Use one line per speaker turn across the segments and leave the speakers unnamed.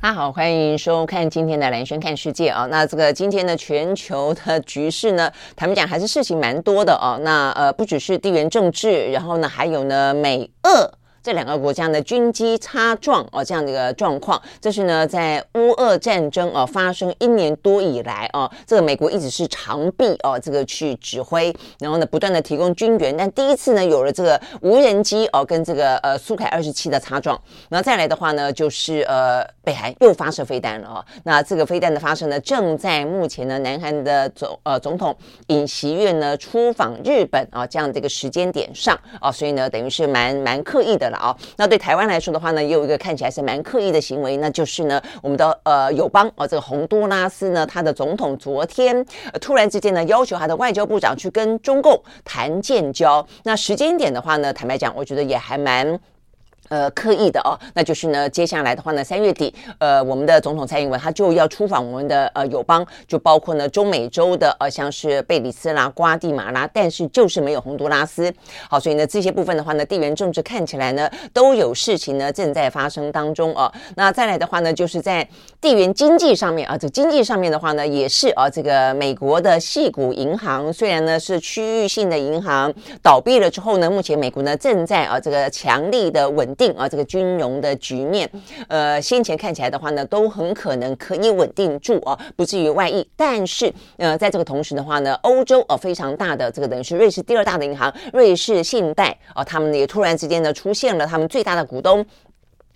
大家好，欢迎收看今天的蓝轩看世界啊。那这个今天的全球的局势呢，坦白讲还是事情蛮多的哦。那呃，不只是地缘政治，然后呢，还有呢，美俄。这两个国家的军机擦撞哦，这样的一个状况，这是呢在乌俄战争哦发生一年多以来哦，这个美国一直是长臂哦，这个去指挥，然后呢不断的提供军援，但第一次呢有了这个无人机哦跟这个呃苏凯二十七的擦撞，然后再来的话呢就是呃北韩又发射飞弹了哦，那这个飞弹的发射呢正在目前呢南韩的总呃总统尹锡悦呢出访日本啊这样的一个时间点上啊，所以呢等于是蛮蛮刻意的。了啊，那对台湾来说的话呢，也有一个看起来是蛮刻意的行为，那就是呢，我们的呃友邦呃，这个洪都拉斯呢，他的总统昨天、突然之间呢，要求他的外交部长去跟中共谈建交。那时间点的话呢，坦白讲，我觉得也还蛮。呃，刻意的哦，那就是呢，接下来的话呢，三月底，呃，我们的总统蔡英文他就要出访我们的呃友邦，就包括呢中美洲的呃，像是贝里斯啦、瓜地马拉，但是就是没有洪都拉斯。好，所以呢，这些部分的话呢，地缘政治看起来呢都有事情呢正在发生当中哦。那再来的话呢，就是在地缘经济上面啊，这经济上面的话呢，也是啊，这个美国的矽谷银行虽然呢是区域性的银行倒闭了之后呢，目前美国呢正在啊这个强力的稳。定啊，这个金融的局面，呃，先前看起来的话呢，都很可能可以稳定住啊，不至于外溢。但是，呃，在这个同时的话呢，欧洲啊非常大的这个等于是瑞士第二大的银行瑞士信贷啊，他们也突然之间呢出现了他们最大的股东。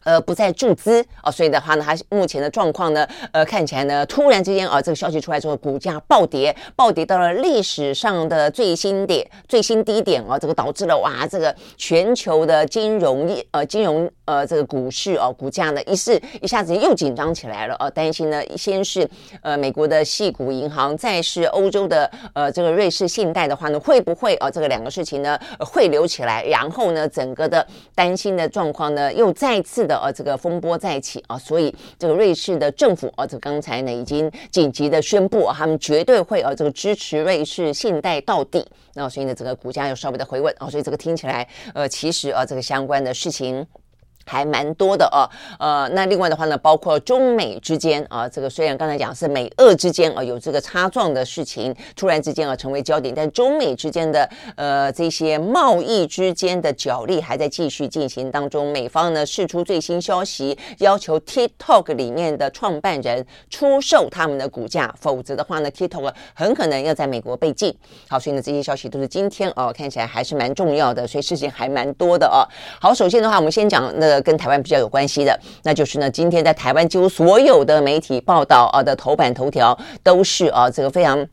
呃，不再注资哦，所以的话呢，它目前的状况呢，呃，看起来呢，突然之间啊，这个消息出来之后，股价暴跌，暴跌到了历史上的最新点、最新低点啊，这个导致了哇，这个全球的金融业呃金融呃这个股市哦，股价呢一是一下子又紧张起来了啊，担心呢，先是呃美国的系股银行，再是欧洲的呃这个瑞士信贷的话呢，会不会啊这个两个事情呢汇流起来，然后呢，整个的担心的状况呢又再次的。呃，这个风波再起啊，所以这个瑞士的政府啊，这刚才呢已经紧急的宣布，他们绝对会呃这个支持瑞士信贷到底。那所以呢，这个股价又稍微的回稳啊，所以这个听起来呃，其实啊，这个相关的事情。还蛮多的哦，呃，那另外的话呢，包括中美之间啊，这个虽然刚才讲是美俄之间啊有这个擦撞的事情，突然之间啊成为焦点，但中美之间的呃这些贸易之间的角力还在继续进行当中。美方呢释出最新消息，要求 TikTok 里面的创办人出售他们的股价，否则的话呢，TikTok 很可能要在美国被禁。好，所以呢这些消息都是今天哦看起来还是蛮重要的，所以事情还蛮多的哦。好，首先的话我们先讲那跟台湾比较有关系的，那就是呢，今天在台湾几乎所有的媒体报道啊的头版头条都是啊这个非常。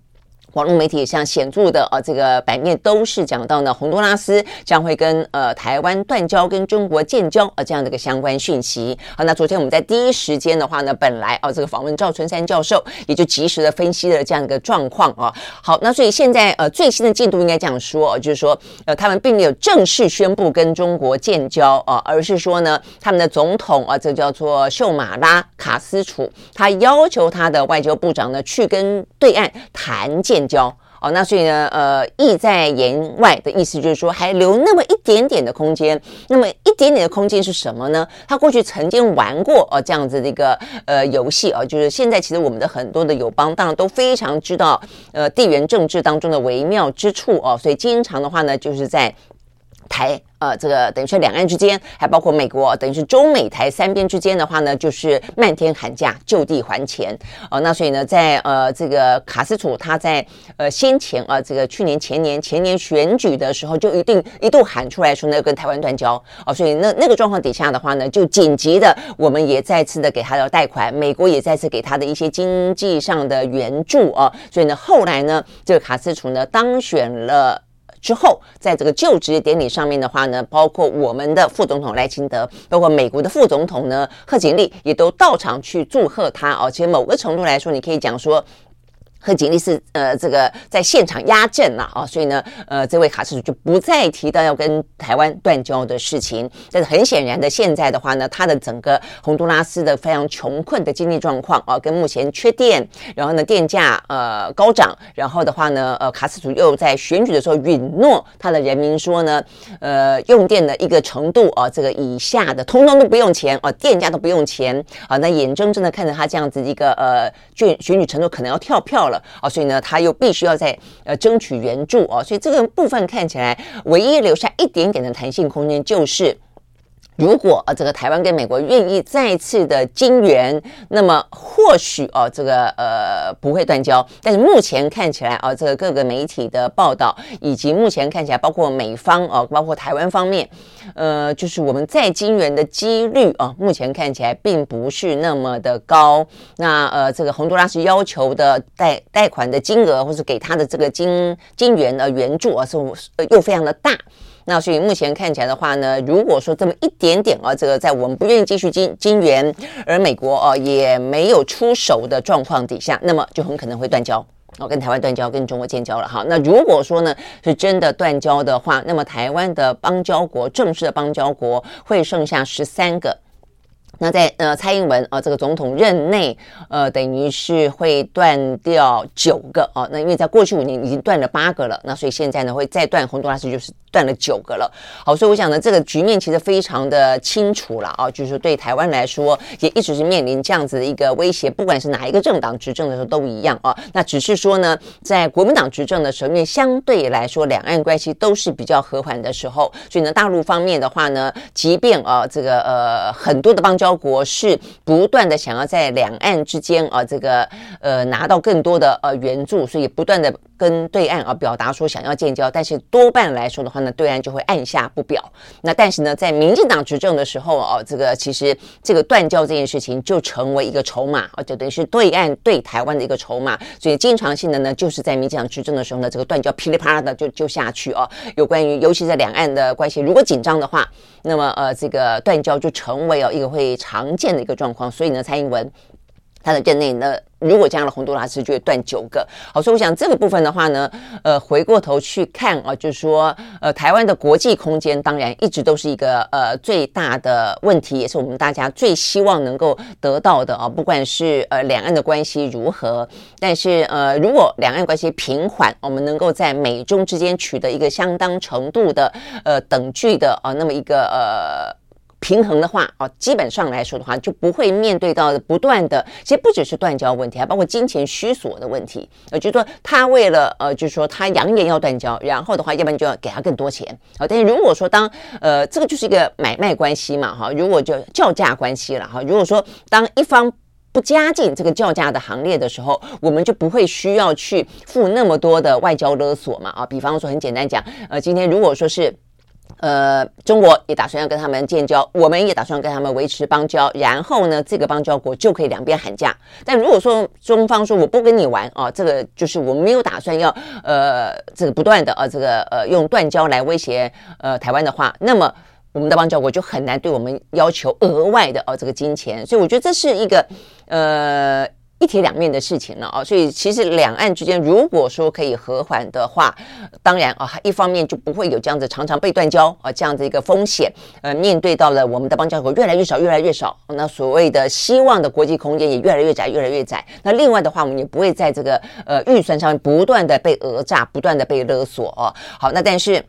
网络媒体像显著的呃这个版面都是讲到呢，洪都拉斯将会跟呃台湾断交，跟中国建交呃这样的一个相关讯息。好，那昨天我们在第一时间的话呢，本来哦这个访问赵春山教授，也就及时的分析了这样的一个状况啊。好，那所以现在呃最新的进度应该这样说，就是说呃他们并没有正式宣布跟中国建交啊，而是说呢他们的总统啊这叫做秀马拉卡斯楚，他要求他的外交部长呢去跟对岸谈建。建交哦，那所以呢，呃，意在言外的意思就是说，还留那么一点点的空间。那么一点点的空间是什么呢？他过去曾经玩过哦这样子的一个呃游戏哦，就是现在其实我们的很多的友邦当然都非常知道呃地缘政治当中的微妙之处哦，所以经常的话呢，就是在台。呃，这个等于说两岸之间，还包括美国，等于是中美台三边之间的话呢，就是漫天喊价，就地还钱。哦、呃，那所以呢，在呃这个卡斯楚他在呃先前啊、呃，这个去年前年前年选举的时候，就一定一度喊出来说呢，跟台湾断交。哦、所以那那个状况底下的话呢，就紧急的，我们也再次的给他的贷款，美国也再次给他的一些经济上的援助啊、所以呢，后来呢，这个卡斯楚呢当选了。之后，在这个就职典礼上面的话呢，包括我们的副总统赖清德，包括美国的副总统呢贺锦丽，也都到场去祝贺他哦。其实某个程度来说，你可以讲说。贺锦丽是呃，这个在现场压阵了啊，所以呢，呃，这位卡斯主就不再提到要跟台湾断交的事情。但是很显然的，现在的话呢，他的整个洪都拉斯的非常穷困的经济状况啊，跟目前缺电，然后呢，电价呃高涨，然后的话呢，呃，卡斯主又在选举的时候允诺他的人民说呢，呃，用电的一个程度啊，这个以下的通通都不用钱啊，电价都不用钱啊，那眼睁睁的看着他这样子一个呃，选选举程度可能要跳票了啊，所以呢，他又必须要在呃争取援助啊，所以这个部分看起来唯一留下一点点的弹性空间就是。如果呃这个台湾跟美国愿意再次的金援，那么或许哦这个呃不会断交。但是目前看起来啊，这个各个媒体的报道以及目前看起来包括美方哦，包括台湾方面，呃，就是我们再金援的几率啊，目前看起来并不是那么的高。那呃这个洪都拉斯要求的贷贷款的金额，或是给他的这个金金援的援助啊，是又非常的大。那所以目前看起来的话呢，如果说这么一点点啊，这个在我们不愿意继续金金援，而美国啊也没有出手的状况底下，那么就很可能会断交哦，跟台湾断交，跟中国建交了哈。那如果说呢是真的断交的话，那么台湾的邦交国，正式的邦交国会剩下十三个。那在呃蔡英文啊、呃、这个总统任内，呃等于是会断掉九个哦、那因为在过去五年已经断了八个了，那所以现在呢会再断洪都拉斯就是断了九个了。好，所以我想呢这个局面其实非常的清楚了啊、就是对台湾来说也一直是面临这样子的一个威胁，不管是哪一个政党执政的时候都一样啊、那只是说呢，在国民党执政的时候，因为相对来说两岸关系都是比较和缓的时候，所以呢大陆方面的话呢，即便啊、这个呃很多的邦交。国是不断的想要在两岸之间啊，这个呃拿到更多的呃援助，所以不断的跟对岸啊表达说想要建交，但是多半来说的话呢，对岸就会按下不表。那但是呢，在民进党执政的时候啊，这个其实这个断交这件事情就成为一个筹码啊，就等于是对岸对台湾的一个筹码。所以经常性的呢，就是在民进党执政的时候呢，这个断交噼里啪啦的就就下去啊。有关于尤其在两岸的关系如果紧张的话，那么呃这个断交就成为哦一个会。常见的一个状况，所以呢，蔡英文他的任内呢，如果加了洪都拉斯，就会断九个。好，所以我想这个部分的话呢，呃，回过头去看啊，就是说，呃，台湾的国际空间当然一直都是一个呃最大的问题，也是我们大家最希望能够得到的啊。不管是呃两岸的关系如何，但是呃，如果两岸关系平缓，我们能够在美中之间取得一个相当程度的呃等距的啊，那么一个呃。平衡的话，哦，基本上来说的话，就不会面对到不断的，其实不只是断交问题，还包括金钱需索的问题。呃，就是说他为了呃，就是说他扬言要断交，然后的话，要不然就要给他更多钱。好，但是如果说当呃，这个就是一个买卖关系嘛，哈，如果就叫价关系了哈，如果说当一方不加进这个叫价的行列的时候，我们就不会需要去付那么多的外交勒索嘛，啊，比方说很简单讲，呃，今天如果说是。呃，中国也打算要跟他们建交，我们也打算跟他们维持邦交，然后呢，这个邦交国就可以两边喊价。但如果说中方说我不跟你玩啊，这个就是我没有打算要呃这个不断的啊这个呃用断交来威胁呃台湾的话，那么我们的邦交国就很难对我们要求额外的哦这个金钱。所以我觉得这是一个呃。一体两面的事情了啊，所以其实两岸之间如果说可以和缓的话，当然啊，一方面就不会有这样子常常被断交啊这样子一个风险。呃，面对到了我们的邦交国越来越少，越来越少，那所谓的希望的国际空间也越来越窄，越来越窄。那另外的话，我们也不会在这个呃预算上不断的被讹诈，不断的被勒索啊。好，那但是。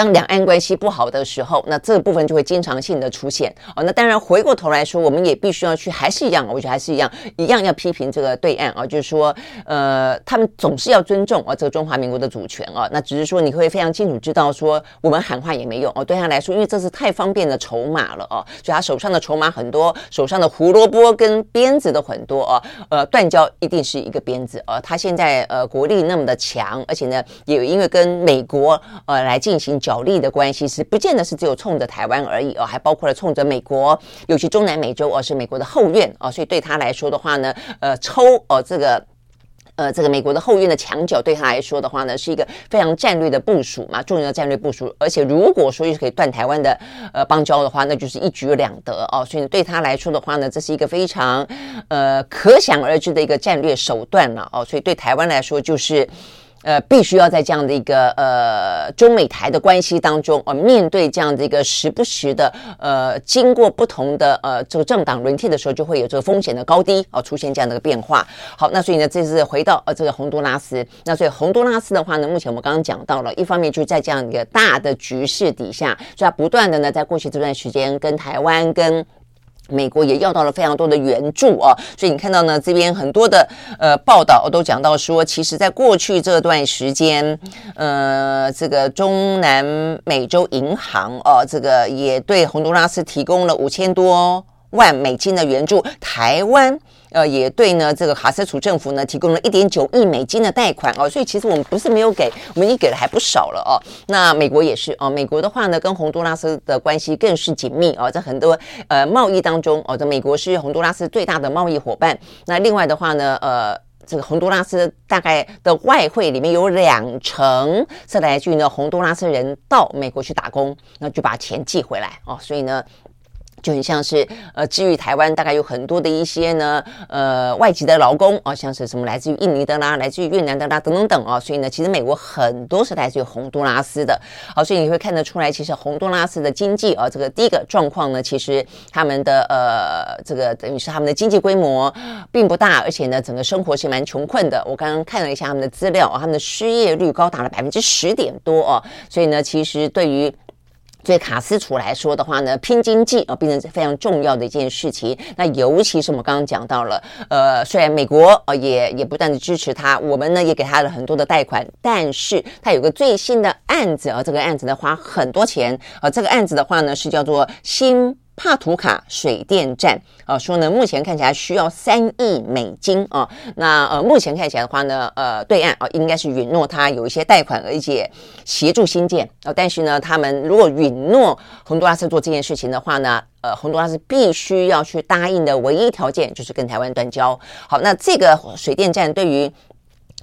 当两岸关系不好的时候，那这部分就会经常性的出现哦。那当然回过头来说，我们也必须要去，还是一样，我觉得还是一样，一样要批评这个对岸啊，就是说，呃，他们总是要尊重啊这个中华民国的主权啊。那只是说你会非常清楚知道说，我们喊话也没用哦。对他来说，因为这是太方便的筹码了哦，所以他手上的筹码很多，手上的胡萝卜跟鞭子都很多啊。呃，断交一定是一个鞭子啊。他现在呃国力那么的强，而且呢，也因为跟美国呃来进行。角力的关系是不见得是只有冲着台湾而已哦，还包括了冲着美国，尤其中南美洲哦，是美国的后院哦，所以对他来说的话呢，呃，抽哦这个。呃，这个美国的后院的墙角对他来说的话呢，是一个非常战略的部署嘛，重要的战略部署。而且如果说是可以断台湾的呃邦交的话，那就是一举两得哦。所以对他来说的话呢，这是一个非常呃可想而知的一个战略手段了哦。所以对台湾来说，就是。呃，必须要在这样的一个呃中美台的关系当中，呃，面对这样的一个时不时的呃经过不同的呃这个政党轮替的时候，就会有这个风险的高低哦、呃、出现这样的一个变化。好，那所以呢，这次回到呃这个洪都拉斯，那所以洪都拉斯的话呢，目前我们刚刚讲到了，一方面就是在这样一个大的局势底下，所以它不断的呢，在过去这段时间跟台湾跟。美国也要到了非常多的援助啊，所以你看到呢，这边很多的呃报道都讲到说，其实在过去这段时间，呃，这个中南美洲银行哦，这个也对洪都拉斯提供了五千多万美金的援助，台湾。呃，也对呢，这个卡斯楚政府呢提供了一点九亿美金的贷款哦，所以其实我们不是没有给，我们已经给了还不少了哦。那美国也是哦，美国的话呢，跟洪都拉斯的关系更是紧密哦，在很多呃贸易当中哦，这美国是洪都拉斯最大的贸易伙伴。那另外的话呢，呃，这个洪都拉斯大概的外汇里面有两成是来自于呢洪都拉斯人到美国去打工，那就把钱寄回来哦，所以呢。就很像是呃，至于台湾大概有很多的一些呢，呃，外籍的劳工啊、哦，像是什么来自于印尼的啦，来自于越南的啦，等等等、哦，所以呢，其实美国很多是来自于洪都拉斯的，好，所以你会看得出来，其实洪都拉斯的经济啊、哦，这个第一个状况呢，其实他们的呃，这个等于是他们的经济规模并不大，而且呢，整个生活是蛮穷困的。我刚刚看了一下他们的资料，他们的失业率高达了百分之十点多哦，所以呢，其实对于对卡斯楚来说的话呢，拼经济啊，变成非常重要的一件事情。那尤其是我们刚刚讲到了，呃，虽然美国呃也也不断的支持他，我们呢也给他了很多的贷款，但是他有个最新的案子啊，这个案子呢花很多钱啊，这个案子的话呢是叫做新。帕图卡水电站啊，说呢，目前看起来需要三亿美金啊。那呃，目前看起来的话呢，呃，对岸啊，应该是允诺他有一些贷款，而且协助新建啊。但是呢，他们如果允诺洪都拉斯做这件事情的话呢，呃，洪都拉斯必须要去答应的唯一条件就是跟台湾断交。好，那这个水电站对于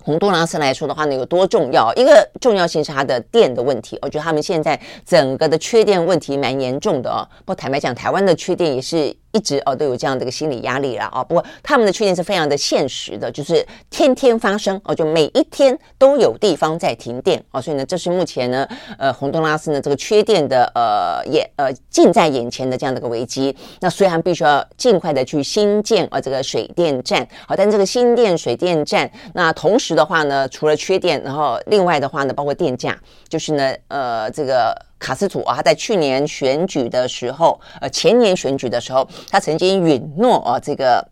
从多拉斯来说的话呢，有多重要？一个重要性是它的电的问题。我觉得他们现在整个的缺电问题蛮严重的哦。不坦白讲，台湾的缺电也是。一直哦都有这样的一个心理压力了啊，不过他们的缺电是非常的现实的，就是天天发生哦，就每一天都有地方在停电哦，所以呢，这是目前呢，呃，洪都拉斯呢这个缺电的呃也呃近在眼前的这样的一个危机。那虽然必须要尽快的去新建呃这个水电站，好，但这个新电水电站，那同时的话呢，除了缺电，然后另外的话呢，包括电价，就是呢，呃，这个。卡斯图啊，他在去年选举的时候，呃，前年选举的时候，他曾经允诺啊，这个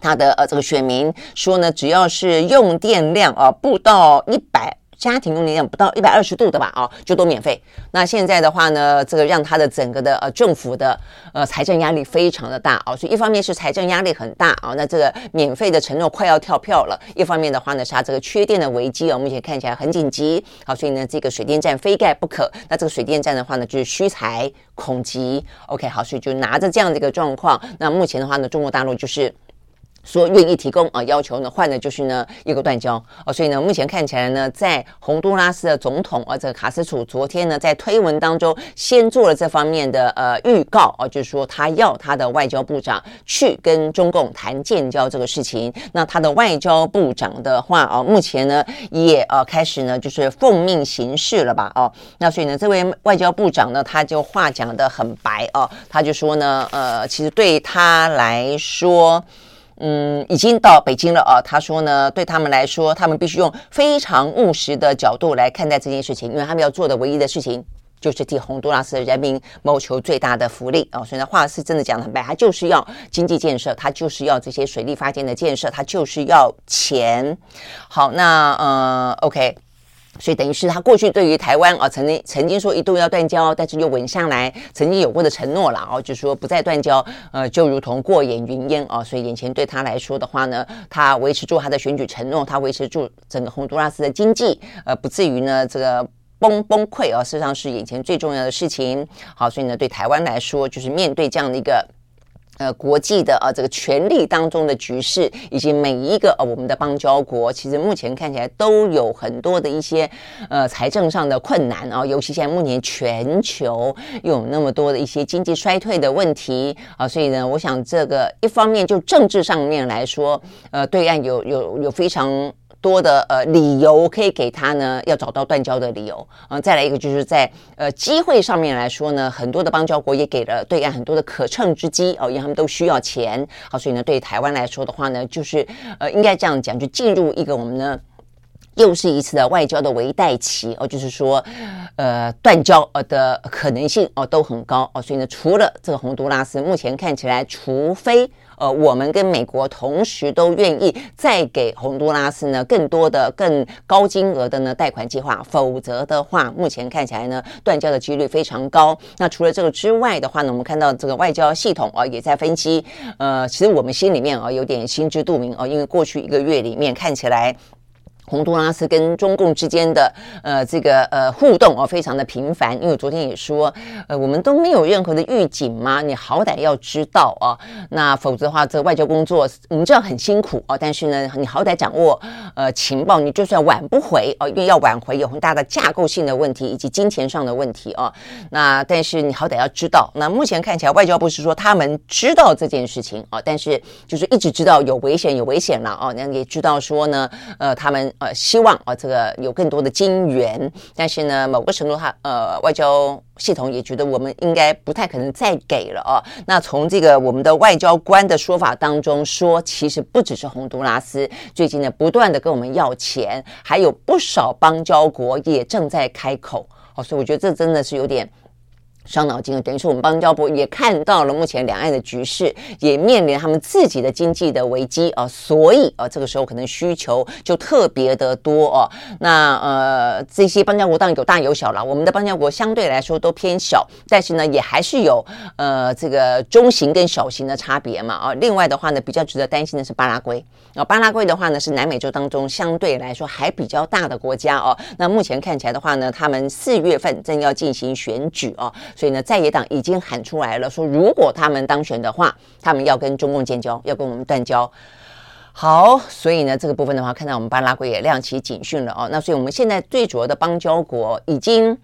他的呃这个选民说呢，只要是用电量啊不到一百。家庭用电量不到一百二十度的吧，哦，就都免费。那现在的话呢，这个让他的整个的呃政府的呃财政压力非常的大哦，所以一方面是财政压力很大啊，那这个免费的承诺快要跳票了；一方面的话呢，是它这个缺电的危机哦，目前看起来很紧急。好，所以呢，这个水电站非盖不可。那这个水电站的话呢，就是需财恐急。OK，好，所以就拿着这样的一个状况，那目前的话呢，中国大陆就是。说愿意提供啊，要求呢换的就是呢一个断交哦，所以呢目前看起来呢，在洪都拉斯的总统啊这个卡斯楚昨天呢在推文当中先做了这方面的呃预告啊，就是说他要他的外交部长去跟中共谈建交这个事情。那他的外交部长的话啊，目前呢也呃开始呢就是奉命行事了吧哦，那所以呢这位外交部长呢他就话讲得很白哦，他就说呢呃其实对他来说。嗯，已经到北京了啊。他说呢，对他们来说，他们必须用非常务实的角度来看待这件事情，因为他们要做的唯一的事情就是替洪都拉斯的人民谋求最大的福利啊。所以呢，话是真的讲的很白，他就是要经济建设，他就是要这些水利发电的建设，他就是要钱。好，那呃，OK。所以等于是他过去对于台湾啊，曾经曾经说一度要断交，但是又稳下来，曾经有过的承诺了哦，就是说不再断交，呃，就如同过眼云烟啊。所以眼前对他来说的话呢，他维持住他的选举承诺，他维持住整个洪都拉斯的经济，呃，不至于呢这个崩崩溃啊，事实上是眼前最重要的事情。好，所以呢，对台湾来说，就是面对这样的一个。呃，国际的呃这个权力当中的局势，以及每一个呃我们的邦交国，其实目前看起来都有很多的一些呃财政上的困难啊，尤其现在目前全球有那么多的一些经济衰退的问题啊，所以呢，我想这个一方面就政治上面来说，呃，对岸有有有非常。多的呃理由可以给他呢，要找到断交的理由。嗯、再来一个就是在呃机会上面来说呢，很多的邦交国也给了对岸很多的可乘之机哦，因为他们都需要钱。好，所以呢，对台湾来说的话呢，就是呃应该这样讲，就进入一个我们呢又是一次的外交的围带期哦，就是说呃断交呃的可能性哦都很高哦。所以呢，除了这个洪都拉斯，目前看起来，除非。呃，我们跟美国同时都愿意再给洪都拉斯呢更多的、更高金额的呢贷款计划，否则的话，目前看起来呢断交的几率非常高。那除了这个之外的话呢，我们看到这个外交系统啊、也在分析。呃，其实我们心里面啊、有点心知肚明啊、因为过去一个月里面看起来。洪都拉斯跟中共之间的呃这个呃互动哦，非常的频繁，因为昨天也说，呃我们都没有任何的预警吗？你好歹要知道啊，那否则的话，这外交工作我们知道很辛苦啊，但是呢，你好歹掌握呃情报，你就算挽不回哦，因为要挽回有很大的架构性的问题以及金钱上的问题啊。那但是你好歹要知道，那目前看起来外交部是说他们知道这件事情啊，但是就是一直知道有危险有危险了啊，那也知道说呢，呃他们。呃，希望啊，这个有更多的金援，但是呢，某个程度他呃，外交系统也觉得我们应该不太可能再给了啊。那从这个我们的外交官的说法当中说，其实不只是洪都拉斯，最近呢不断的跟我们要钱，还有不少邦交国也正在开口哦，所以我觉得这真的是有点。伤脑筋了，等于说我们邦交部也看到了目前两岸的局势，也面临他们自己的经济的危机啊，所以啊，这个时候可能需求就特别的多哦。那呃，这些邦交国当然有大有小了，我们的邦交国相对来说都偏小，但是呢，也还是有呃这个中型跟小型的差别嘛啊。另外的话呢，比较值得担心的是巴拉圭啊，巴拉圭的话呢是南美洲当中相对来说还比较大的国家哦。那目前看起来的话呢，他们四月份正要进行选举哦。所以呢，在野党已经喊出来了，说如果他们当选的话，他们要跟中共建交，要跟我们断交。好，所以呢，这个部分的话，看到我们巴拉圭也亮起警讯了哦。那所以我们现在最主要的邦交国已经。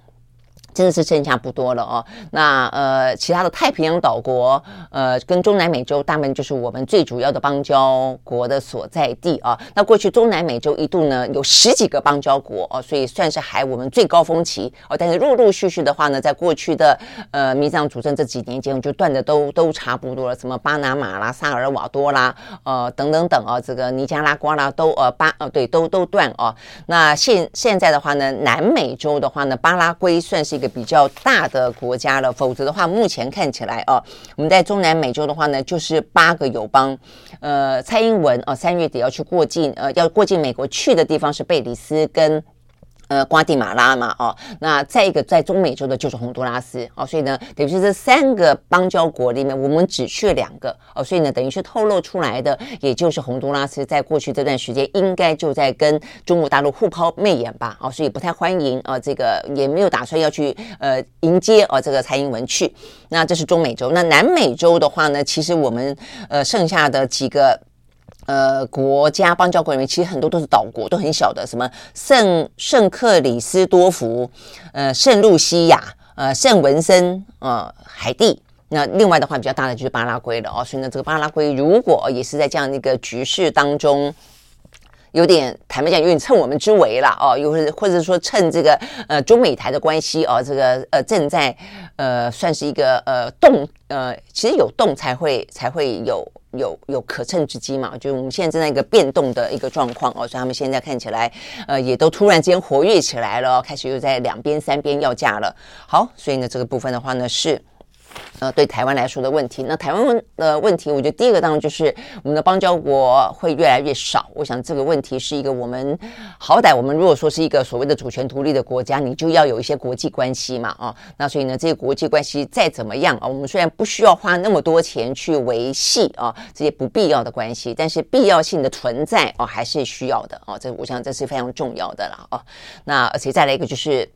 真的是剩下不多了哦。那呃，其他的太平洋岛国，呃，跟中南美洲，大部分就是我们最主要的邦交国的所在地啊。那过去中南美洲一度呢有十几个邦交国哦，所以算是还我们最高峰期哦。但是陆陆续续的话呢，在过去的呃民藏主政这几年间，就断的都都差不多了。什么巴拿马啦、萨尔瓦多啦，呃等等等啊，这个尼加拉瓜啦都呃巴呃对都都断哦。那现现在的话呢，南美洲的话呢，巴拉圭算是。个比较大的国家了，否则的话，目前看起来哦，我们在中南美洲的话呢，就是八个友邦。呃，蔡英文哦，三月底要去过境，呃，要过境美国去的地方是贝里斯跟。呃，瓜地马拉嘛，哦，那再一个在中美洲的就是洪都拉斯，哦，所以呢，等于是这三个邦交国里面，我们只去了两个，哦，所以呢，等于是透露出来的，也就是洪都拉斯在过去这段时间应该就在跟中国大陆互抛媚眼吧，哦，所以不太欢迎啊，这个也没有打算要去呃迎接啊这个蔡英文去，那这是中美洲，那南美洲的话呢，其实我们呃剩下的几个。呃，国家邦交国里面其实很多都是岛国，都很小的，什么圣圣克里斯多福、呃圣露西亚、呃圣文森、呃海地。那另外的话比较大的就是巴拉圭了哦，所以呢，这个巴拉圭如果也是在这样的一个局势当中。有点坦白讲，有点趁我们之危了哦，又或者或者说趁这个呃中美台的关系哦，这个呃正在呃算是一个呃动呃，其实有动才会才会有有有可乘之机嘛，就是我们现在正在一个变动的一个状况哦，所以他们现在看起来呃也都突然间活跃起来了，开始又在两边三边要价了。好，所以呢这个部分的话呢是。呃，对台湾来说的问题，那台湾问的问题，我觉得第一个当然就是我们的邦交国会越来越少。我想这个问题是一个我们好歹我们如果说是一个所谓的主权独立的国家，你就要有一些国际关系嘛，啊，那所以呢，这些国际关系再怎么样啊，我们虽然不需要花那么多钱去维系啊这些不必要的关系，但是必要性的存在哦还是需要的哦，这我想这是非常重要的了哦。那而且再来一个就是。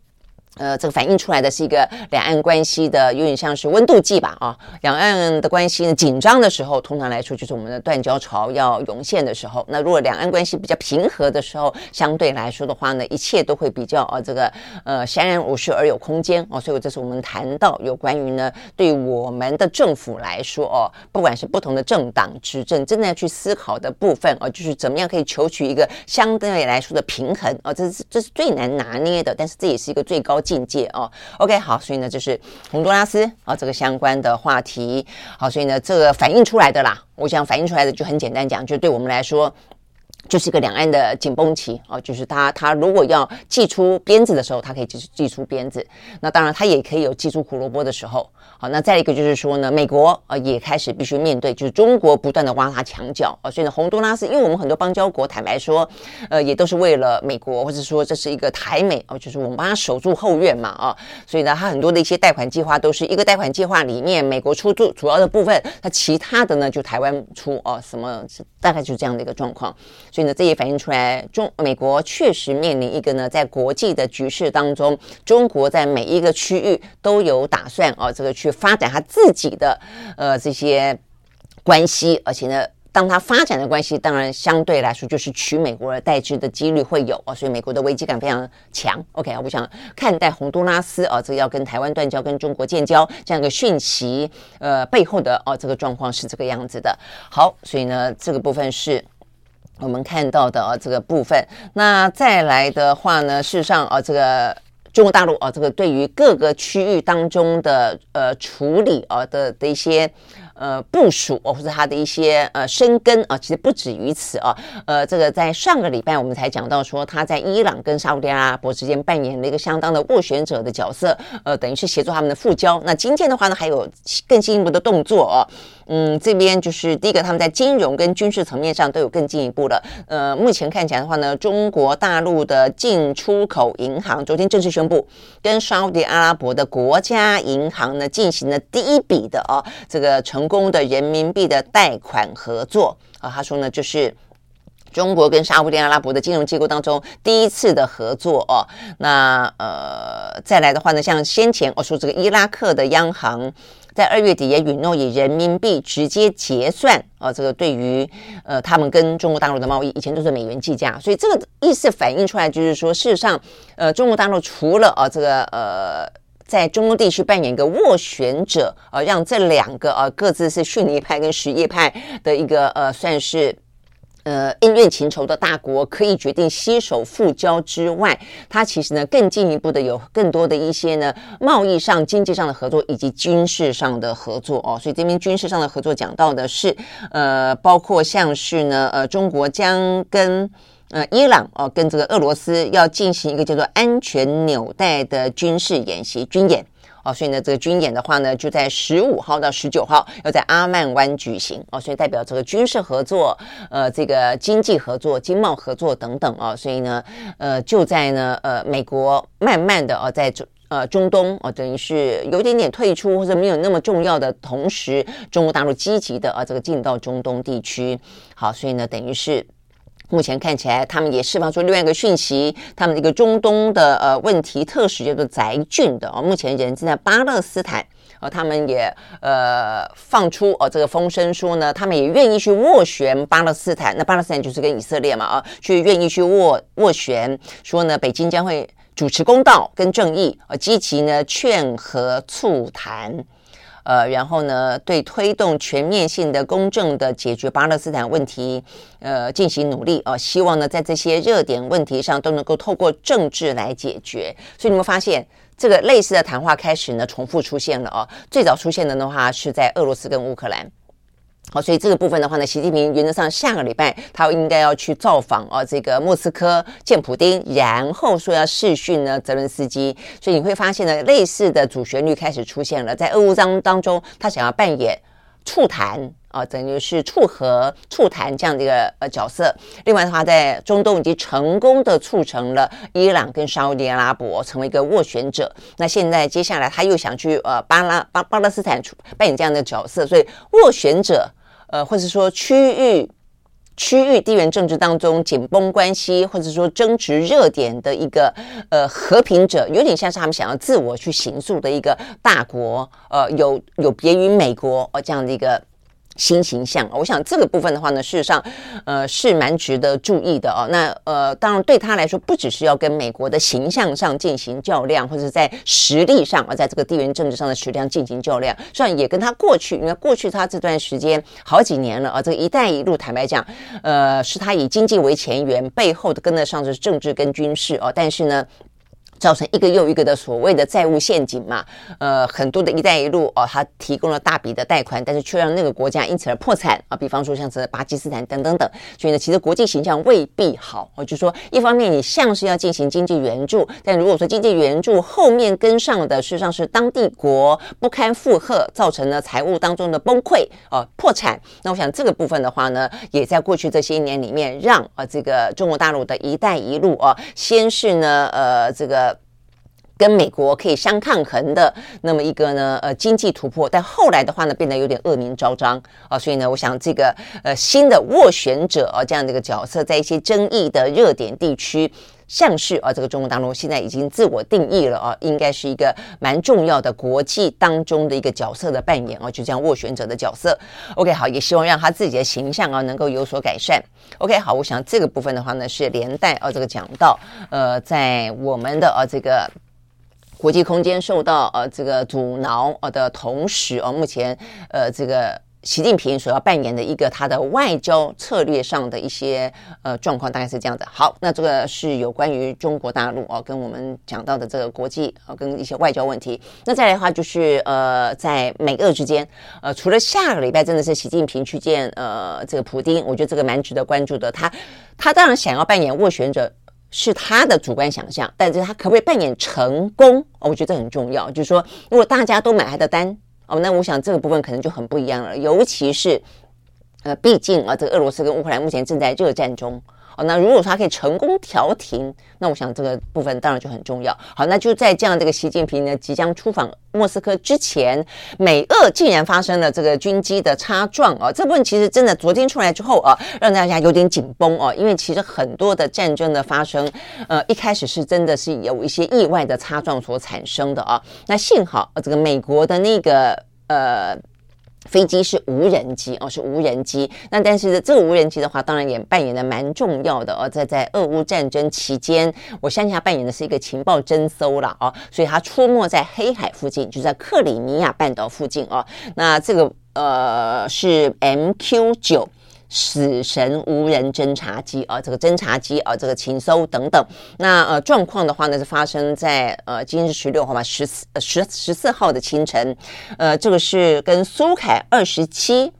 呃，这个反映出来的是一个两岸关系的有点像是温度计吧，啊，两岸的关系呢紧张的时候，通常来说就是我们的断交潮要涌现的时候。那如果两岸关系比较平和的时候，相对来说的话呢，一切都会比较啊，这个呃相安无事而有空间哦。所以这是我们谈到有关于呢，对我们的政府来说哦，不管是不同的政党执政，真的要去思考的部分哦，就是怎么样可以求取一个相对来说的平衡哦，这是这是最难拿捏的，但是这也是一个最高。境界哦，OK，好，所以呢，就是洪都拉斯啊、这个相关的话题，好，所以呢，这个反映出来的啦，我想反映出来的就很简单讲，就对我们来说。就是一个两岸的紧绷期哦，就是他他如果要祭出鞭子的时候，他可以祭祭出鞭子。那当然，他也可以有祭出胡萝卜的时候。好，那再一个就是说呢，美国呃也开始必须面对，就是中国不断的挖他墙角啊。所以呢，洪都拉斯，因为我们很多邦交国，坦白说，呃，也都是为了美国，或者说这是一个台美哦，就是我们帮他守住后院嘛啊。所以呢，他很多的一些贷款计划都是一个贷款计划里面，美国出主主要的部分，那其他的呢就台湾出哦，什么大概就是这样的一个状况。所以呢，这也反映出来，中美国确实面临一个呢，在国际的局势当中，中国在每一个区域都有打算哦，这个去发展他自己的呃这些关系，而且呢，当他发展的关系，当然相对来说就是取美国而代之的几率会有哦，所以美国的危机感非常强。OK，我想看待洪都拉斯啊，这个要跟台湾断交、跟中国建交这样一个讯息，呃，背后的哦这个状况是这个样子的。好，所以呢，这个部分是。我们看到的啊，这个部分，那再来的话呢，事实上啊，这个中国大陆啊，这个对于各个区域当中的呃处理啊的的一些。呃，部署哦，或者他的一些呃生根啊，其实不止于此啊。呃，这个在上个礼拜我们才讲到说，他在伊朗跟沙乌地阿拉伯之间扮演了一个相当的斡旋者的角色，呃，等于是协助他们的复交。那今天的话呢，还有更进一步的动作哦。嗯，这边就是第一个，他们在金融跟军事层面上都有更进一步的。呃，目前看起来的话呢，中国大陆的进出口银行昨天正式宣布，跟沙乌地阿拉伯的国家银行呢进行了第一笔的哦，这个成。功的人民币的贷款合作啊，他说呢，就是中国跟沙乌地阿拉伯的金融机构当中第一次的合作哦。那呃，再来的话呢，像先前我说这个伊拉克的央行在二月底也允诺以人民币直接结算啊，这个对于呃他们跟中国大陆的贸易，以前都是美元计价，所以这个意思反映出来就是说，事实上呃，中国大陆除了啊这个呃。在中东地区扮演一个斡旋者，呃，让这两个呃各自是逊尼派跟什叶派的一个呃算是呃恩怨情仇的大国，可以决定携手复交之外，它其实呢更进一步的有更多的一些呢贸易上、经济上的合作以及军事上的合作哦。所以这边军事上的合作讲到的是呃，包括像是呢呃中国将跟。呃，伊朗哦，跟这个俄罗斯要进行一个叫做“安全纽带”的军事演习军演哦，所以呢，这个军演的话呢，就在十五号到十九号要在阿曼湾举行哦，所以代表这个军事合作、呃，这个经济合作、经贸合作等等哦，所以呢，呃，就在呢，呃，美国慢慢的哦，在中呃中东哦，等于是有点点退出或者没有那么重要的同时，中国大陆积极的啊，这个进到中东地区，好，所以呢，等于是。目前看起来，他们也释放出另外一个讯息，他们一个中东的呃问题特使叫做翟俊的哦，目前人正在巴勒斯坦，哦，他们也呃放出哦这个风声说呢，他们也愿意去斡旋巴勒斯坦，那巴勒斯坦就是跟以色列嘛啊，去愿意去斡斡旋，说呢北京将会主持公道跟正义，呃，积极呢劝和促谈。呃，然后呢，对推动全面性的、公正的解决巴勒斯坦问题，呃，进行努力哦、呃，希望呢，在这些热点问题上都能够透过政治来解决。所以你们发现，这个类似的谈话开始呢，重复出现了哦。最早出现的的话是在俄罗斯跟乌克兰。好，所以这个部分的话呢，习近平原则上下个礼拜他应该要去造访啊，这个莫斯科见普丁，然后说要试训呢泽伦斯基。所以你会发现呢，类似的主旋律开始出现了，在俄乌当当中，他想要扮演促谈啊，等于是促和促谈这样的一个呃角色。另外的话，在中东已经成功的促成了伊朗跟沙乌地阿拉伯成为一个斡旋者。那现在接下来他又想去呃巴拉巴巴勒斯坦扮演这样的角色，所以斡旋者。呃，或者说区域区域地缘政治当中紧绷关系，或者说争执热点的一个呃和平者，有点像是他们想要自我去行塑的一个大国，呃，有有别于美国呃这样的一个。新形象，我想这个部分的话呢，事实上，呃，是蛮值得注意的哦。那呃，当然对他来说，不只是要跟美国的形象上进行较量，或者在实力上，而在这个地缘政治上的实力上进行较量，实际上也跟他过去，因为过去他这段时间好几年了啊，这个“一带一路”坦白讲，呃，是他以经济为前缘，背后的跟得上是政治跟军事哦，但是呢。造成一个又一个的所谓的债务陷阱嘛，呃，很多的一带一路哦，它提供了大笔的贷款，但是却让那个国家因此而破产啊。比方说像是巴基斯坦等等等，所以呢，其实国际形象未必好。我就说，一方面你像是要进行经济援助，但如果说经济援助后面跟上的事实上是当地国不堪负荷，造成了财务当中的崩溃啊破产，那我想这个部分的话呢，也在过去这些年里面让啊这个中国大陆的一带一路啊，先是呢呃这个。跟美国可以相抗衡的那么一个呢，呃，经济突破，但后来的话呢，变得有点恶名昭彰啊，所以呢，我想这个呃新的斡旋者啊这样的一个角色，在一些争议的热点地区，像是啊这个中国大陆现在已经自我定义了啊，应该是一个蛮重要的国际当中的一个角色的扮演啊，就这样斡旋者的角色。OK，好，也希望让他自己的形象啊能够有所改善。OK，好，我想这个部分的话呢，是连带啊这个讲到呃在我们的啊这个。国际空间受到呃这个阻挠呃的同时，呃目前呃这个习近平所要扮演的一个他的外交策略上的一些呃状况大概是这样的。好，那这个是有关于中国大陆哦、跟我们讲到的这个国际呃跟一些外交问题。那再来的话就是呃在美俄之间呃除了下个礼拜真的是习近平去见呃这个普丁，我觉得这个蛮值得关注的。他他当然想要扮演斡旋者。是他的主观想象，但是他可不可以扮演成功？哦，我觉得这很重要。就是说，如果大家都买他的单，哦，那我想这个部分可能就很不一样了。尤其是，呃，毕竟啊，这个俄罗斯跟乌克兰目前正在热战中。哦，那如果说他可以成功调停，那我想这个部分当然就很重要。好，那就在这样这个习近平呢即将出访莫斯科之前，美俄竟然发生了这个军机的擦撞啊！这部分其实真的昨天出来之后啊，让大家有点紧绷哦，因为其实很多的战争的发生，呃，一开始是真的是有一些意外的擦撞所产生的啊。那幸好这个美国的那个呃。飞机是无人机哦，是无人机。那但是这个无人机的话，当然也扮演的蛮重要的哦。在在俄乌战争期间，我相信他扮演的是一个情报侦搜了哦，所以他出没在黑海附近，就在克里米亚半岛附近哦。那这个呃是 MQ 九。死神无人侦察机啊，这个侦察机啊，这个情搜等等。那呃状况的话呢，是发生在呃今天是十六号嘛，十四十十四号的清晨。呃，这个是跟苏凯二十七，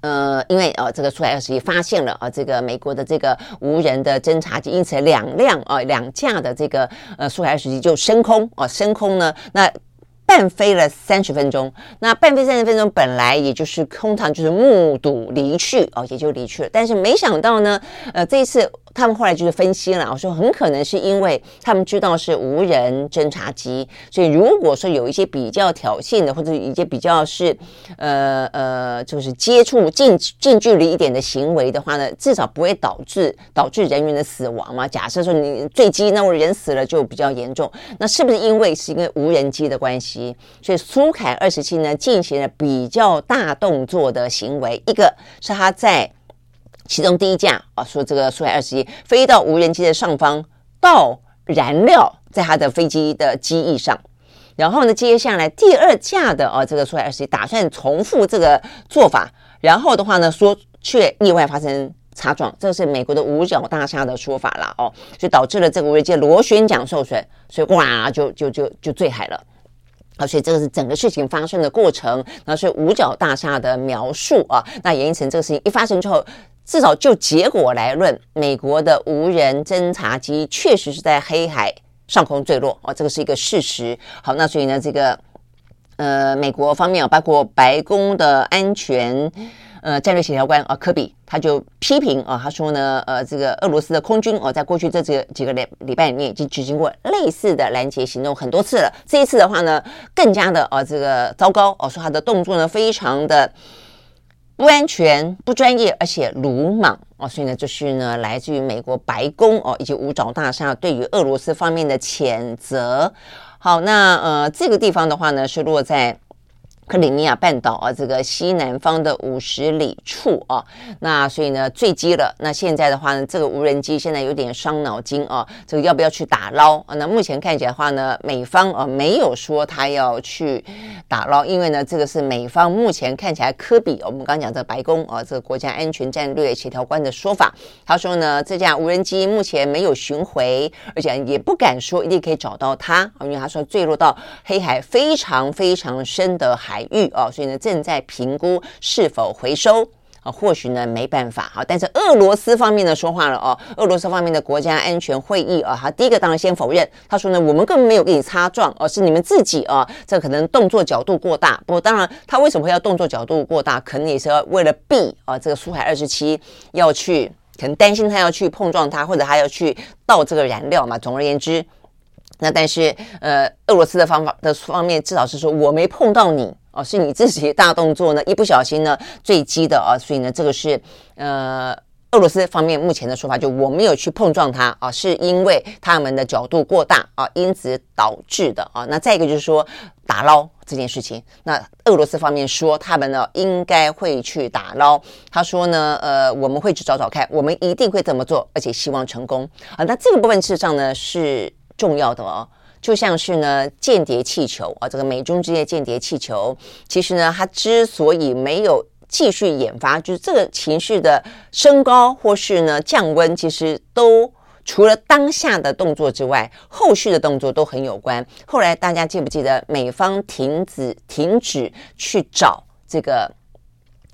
呃，因为呃这个苏凯二十七发现了啊、呃，这个美国的这个无人的侦察机，因此两辆啊两架的这个呃苏凯二十七就升空啊、呃，升空呢那。半飞了三十分钟，那半飞三十分钟本来也就是空场，就是目睹离去哦，也就离去了。但是没想到呢，呃，这一次。他们后来就是分析了，我说很可能是因为他们知道是无人侦察机，所以如果说有一些比较挑衅的，或者一些比较是呃呃，就是接触近近距离一点的行为的话呢，至少不会导致导致人员的死亡嘛。假设说你坠机，那我人死了就比较严重。那是不是因为是因为无人机的关系，所以苏凯二十七呢进行了比较大动作的行为？一个是他在。其中第一架啊，说这个苏凯二十一飞到无人机的上方，倒燃料在他的飞机的机翼上，然后呢，接下来第二架的啊，这个苏凯二十一打算重复这个做法，然后的话呢，说却意外发生擦撞，这是美国的五角大厦的说法了哦，所以导致了这个无人机螺旋桨受损，所以哇，就就就就坠海了。啊，所以这个是整个事情发生的过程，那是五角大厦的描述啊，那也因此这个事情一发生之后。至少就结果来论，美国的无人侦察机确实是在黑海上空坠落哦，这个是一个事实。好，那所以呢，这个呃，美国方面啊，包括白宫的安全呃战略协调官啊，科比他就批评啊，他说呢，呃，这个俄罗斯的空军哦，在过去这几个几个礼礼拜里面已经执行过类似的拦截行动很多次了，这一次的话呢，更加的啊，这个糟糕哦，说他的动作呢非常的。不安全、不专业，而且鲁莽哦。所以呢，这是呢来自于美国白宫哦以及五角大厦对于俄罗斯方面的谴责。好，那呃这个地方的话呢是落在。克里米亚半岛啊，这个西南方的五十里处啊，那所以呢坠机了。那现在的话呢，这个无人机现在有点伤脑筋啊，这个要不要去打捞啊？那目前看起来的话呢，美方啊没有说他要去打捞，因为呢这个是美方目前看起来科比，我们刚讲这白宫啊，这个国家安全战略协调官的说法，他说呢这架无人机目前没有寻回，而且也不敢说一定可以找到它，因为他说坠落到黑海非常非常深的海。海域哦，所以呢正在评估是否回收啊，或许呢没办法哈。但是俄罗斯方面呢说话了哦，俄罗斯方面的国家安全会议啊，他第一个当然先否认，他说呢我们根本没有给你擦撞，而是你们自己啊，这可能动作角度过大。不过当然他为什么会要动作角度过大，可能也是要为了避啊这个苏海二十七要去，可能担心他要去碰撞它，或者他要去倒这个燃料嘛。总而言之，那但是呃俄罗斯的方法的方面至少是说我没碰到你。哦，是你自己大动作呢，一不小心呢坠机的啊，所以呢，这个是呃俄罗斯方面目前的说法，就我没有去碰撞它啊，是因为他们的角度过大啊，因此导致的啊。那再一个就是说打捞这件事情，那俄罗斯方面说他们呢应该会去打捞，他说呢，呃，我们会去找找看，我们一定会这么做，而且希望成功啊。那这个部分事实上呢是重要的哦。就像是呢，间谍气球啊，这个美中之间的间谍气球，其实呢，它之所以没有继续研发，就是这个情绪的升高或是呢降温，其实都除了当下的动作之外，后续的动作都很有关。后来大家记不记得美方停止停止去找这个？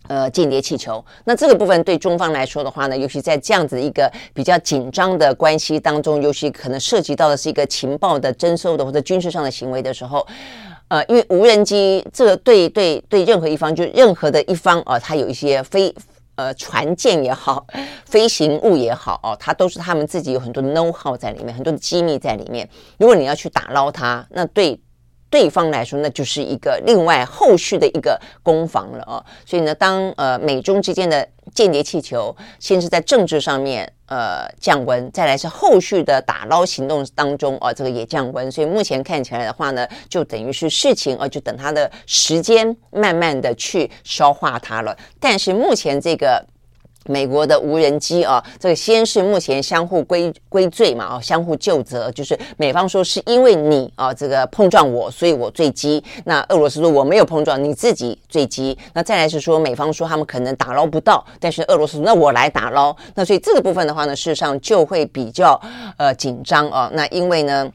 呃，间谍气球，那这个部分对中方来说的话呢，尤其在这样子一个比较紧张的关系当中，尤其可能涉及到的是一个情报的征收的或者军事上的行为的时候，呃，因为无人机这个对对对任何一方，就任何的一方啊，它有一些飞呃船舰也好，飞行物也好哦，它都是他们自己有很多的 know how 在里面，很多的机密在里面。如果你要去打捞它，那对。对方来说，那就是一个另外后续的一个攻防了哦。所以呢，当呃美中之间的间谍气球先是在政治上面呃降温，再来是后续的打捞行动当中哦，这个也降温。所以目前看起来的话呢，就等于是事情哦，就等它的时间慢慢的去消化它了。但是目前这个。美国的无人机啊，这个先是目前相互归归罪嘛，啊，相互救责，就是美方说是因为你啊这个碰撞我，所以我坠机。那俄罗斯说我没有碰撞，你自己坠机。那再来是说美方说他们可能打捞不到，但是俄罗斯说那我来打捞。那所以这个部分的话呢，事实上就会比较呃紧张啊。那因为呢，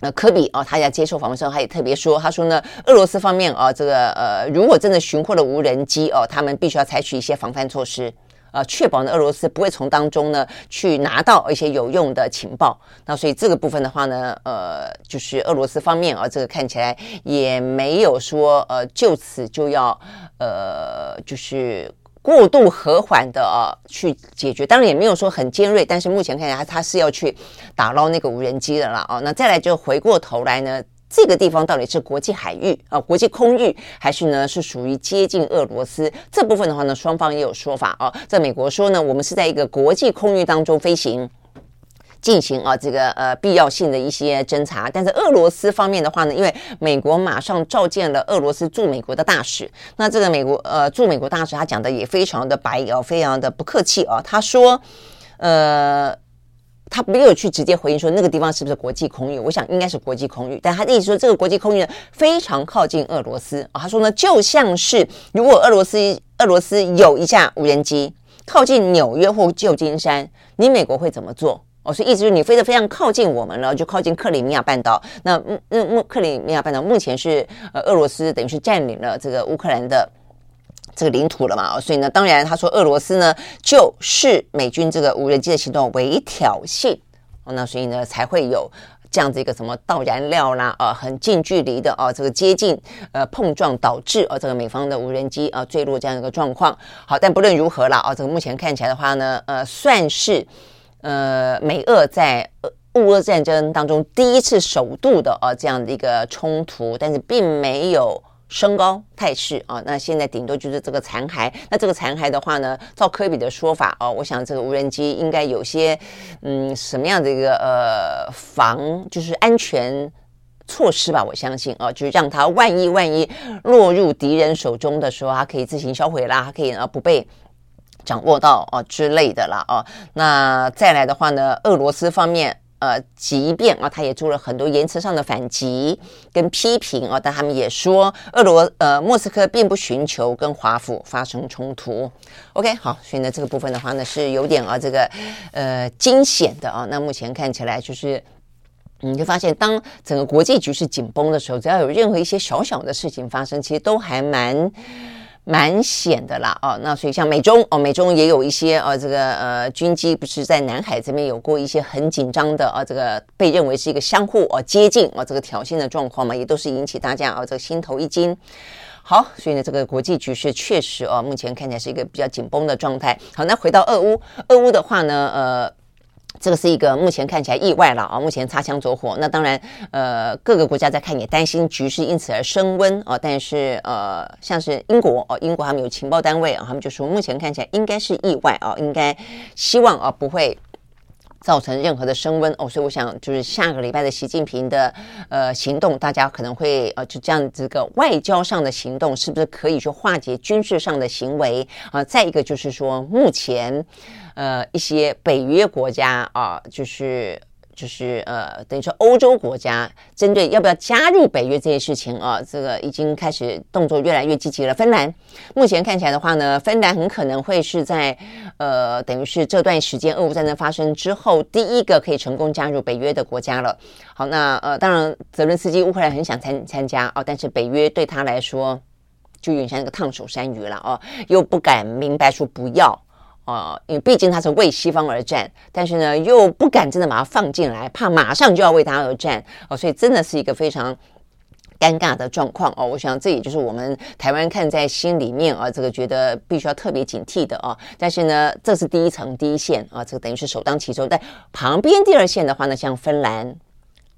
那科比啊，他在接受访问时候，他也特别说，他说呢，俄罗斯方面啊，这个呃，如果真的寻获了无人机哦，他们必须要采取一些防范措施。呃，确保呢，俄罗斯不会从当中呢去拿到一些有用的情报。那所以这个部分的话呢，呃，就是俄罗斯方面啊，这个看起来也没有说呃就此就要呃就是过度和缓的啊去解决。当然也没有说很尖锐，但是目前看起来他是要去打捞那个无人机的了啊。那再来就回过头来呢。这个地方到底是国际海域啊，国际空域，还是呢是属于接近俄罗斯这部分的话呢？双方也有说法啊。在美国说呢，我们是在一个国际空域当中飞行，进行啊这个呃必要性的一些侦查。但是俄罗斯方面的话呢，因为美国马上召见了俄罗斯驻美国的大使，那这个美国呃驻美国大使他讲的也非常的白哦，非常的不客气啊。他说，呃。他没有去直接回应说那个地方是不是国际空域，我想应该是国际空域，但他的意思说这个国际空域呢非常靠近俄罗斯啊。他说呢，就像是如果俄罗斯俄罗斯有一架无人机靠近纽约或旧金山，你美国会怎么做？哦，所以意思就是你飞得非常靠近我们了，就靠近克里米亚半岛。那目那目克里米亚半岛目前是呃俄罗斯等于是占领了这个乌克兰的。这个领土了嘛，所以呢，当然他说俄罗斯呢就是美军这个无人机的行动为挑衅哦，那所以呢才会有这样子一个什么倒燃料啦，啊，很近距离的啊，这个接近呃碰撞导致啊这个美方的无人机啊坠落这样一个状况。好，但不论如何啦，啊，这个目前看起来的话呢，呃，算是呃美俄在乌俄战争当中第一次首度的啊这样的一个冲突，但是并没有。升高态势啊，那现在顶多就是这个残骸。那这个残骸的话呢，照科比的说法哦，我想这个无人机应该有些嗯什么样的一个呃防就是安全措施吧？我相信啊，就是让它万一万一落入敌人手中的时候，它可以自行销毁啦，它可以啊不被掌握到啊之类的啦啊。那再来的话呢，俄罗斯方面。呃，即便啊，他也做了很多言辞上的反击跟批评啊，但他们也说，俄罗呃莫斯科并不寻求跟华府发生冲突。OK，好，所以呢，这个部分的话呢，是有点啊这个呃惊险的啊。那目前看起来就是，你就发现，当整个国际局势紧绷的时候，只要有任何一些小小的事情发生，其实都还蛮。蛮险的啦，哦，那所以像美中哦，美中也有一些呃、哦，这个呃军机不是在南海这边有过一些很紧张的啊、哦，这个被认为是一个相互哦接近哦这个挑衅的状况嘛，也都是引起大家、哦、这个心头一惊。好，所以呢，这个国际局势确实哦，目前看起来是一个比较紧绷的状态。好，那回到俄乌，俄乌的话呢，呃。这个是一个目前看起来意外了啊！目前擦枪走火，那当然，呃，各个国家在看也担心局势因此而升温啊。但是呃，像是英国哦，英国他们有情报单位啊，他们就说目前看起来应该是意外啊，应该希望啊不会造成任何的升温哦。所以我想，就是下个礼拜的习近平的呃行动，大家可能会呃就这样这个外交上的行动，是不是可以去化解军事上的行为啊？再一个就是说目前。呃，一些北约国家啊，就是就是呃，等于说欧洲国家针对要不要加入北约这些事情啊，这个已经开始动作越来越积极了。芬兰目前看起来的话呢，芬兰很可能会是在呃，等于是这段时间俄乌战争发生之后第一个可以成功加入北约的国家了。好，那呃，当然泽伦斯基乌克兰很想参参加哦，但是北约对他来说就有点像那个烫手山芋了哦，又不敢明白说不要。啊、因为毕竟他是为西方而战，但是呢，又不敢真的把他放进来，怕马上就要为他而战哦、所以真的是一个非常尴尬的状况哦。我想这也就是我们台湾看在心里面啊、这个觉得必须要特别警惕的啊、但是呢，这是第一层第一线啊、这个等于是首当其冲。但旁边第二线的话呢，像芬兰。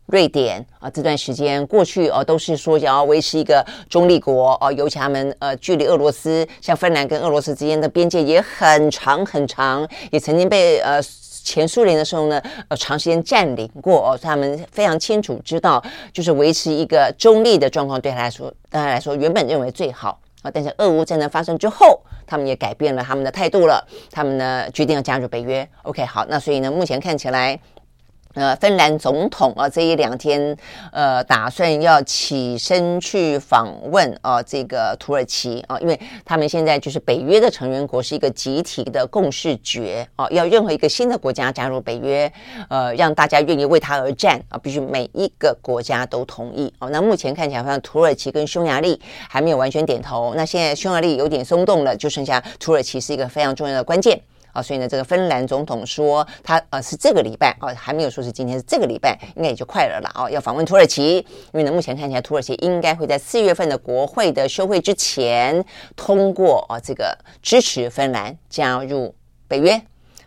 瑞典啊，这段时间过去哦，都是说想要维持一个中立国哦，尤其他们呃，距离俄罗斯，像芬兰跟俄罗斯之间的边界也很长很长，也曾经被呃前苏联的时候呢，呃长时间占领过哦，他们非常清楚知道，就是维持一个中立的状况对他来说，对他来说原本认为最好啊，但是俄乌战争发生之后，他们也改变了他们的态度了，他们呢决定要加入北约。OK，好，那所以呢，目前看起来。呃，芬兰总统啊，这一两天，呃，打算要起身去访问啊，这个土耳其啊，因为他们现在就是北约的成员国，是一个集体的共识决啊，要任何一个新的国家加入北约，呃，让大家愿意为他而战啊，必须每一个国家都同意啊。那目前看起来，好像土耳其跟匈牙利还没有完全点头，那现在匈牙利有点松动了，就剩下土耳其是一个非常重要的关键。啊，所以呢，这个芬兰总统说他呃是这个礼拜啊，还没有说是今天，是这个礼拜，应该也就快了啦。哦，要访问土耳其，因为呢，目前看起来土耳其应该会在四月份的国会的休会之前通过啊，这个支持芬兰加入北约。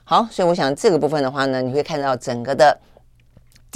好，所以我想这个部分的话呢，你会看到整个的。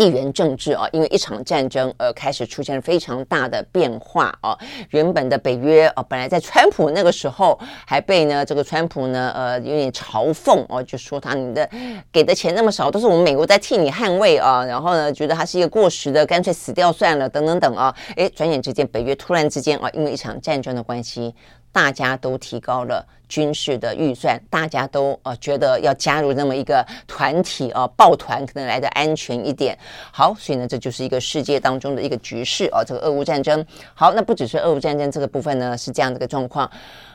地缘政治啊，因为一场战争而开始出现了非常大的变化啊。原本的北约啊，本来在川普那个时候还被呢这个川普呢呃有点嘲讽哦，就说他你的给的钱那么少，都是我们美国在替你捍卫啊。然后呢，觉得他是一个过时的，干脆死掉算了，等等等啊。诶，转眼之间，北约突然之间啊，因为一场战争的关系。大家都提高了军事的预算，大家都呃觉得要加入那么一个团体啊，抱团可能来的安全一点。好，所以呢，这就是一个世界当中的一个局势啊，这个俄乌战争。好，那不只是俄乌战争这个部分呢，是这样的一个状况。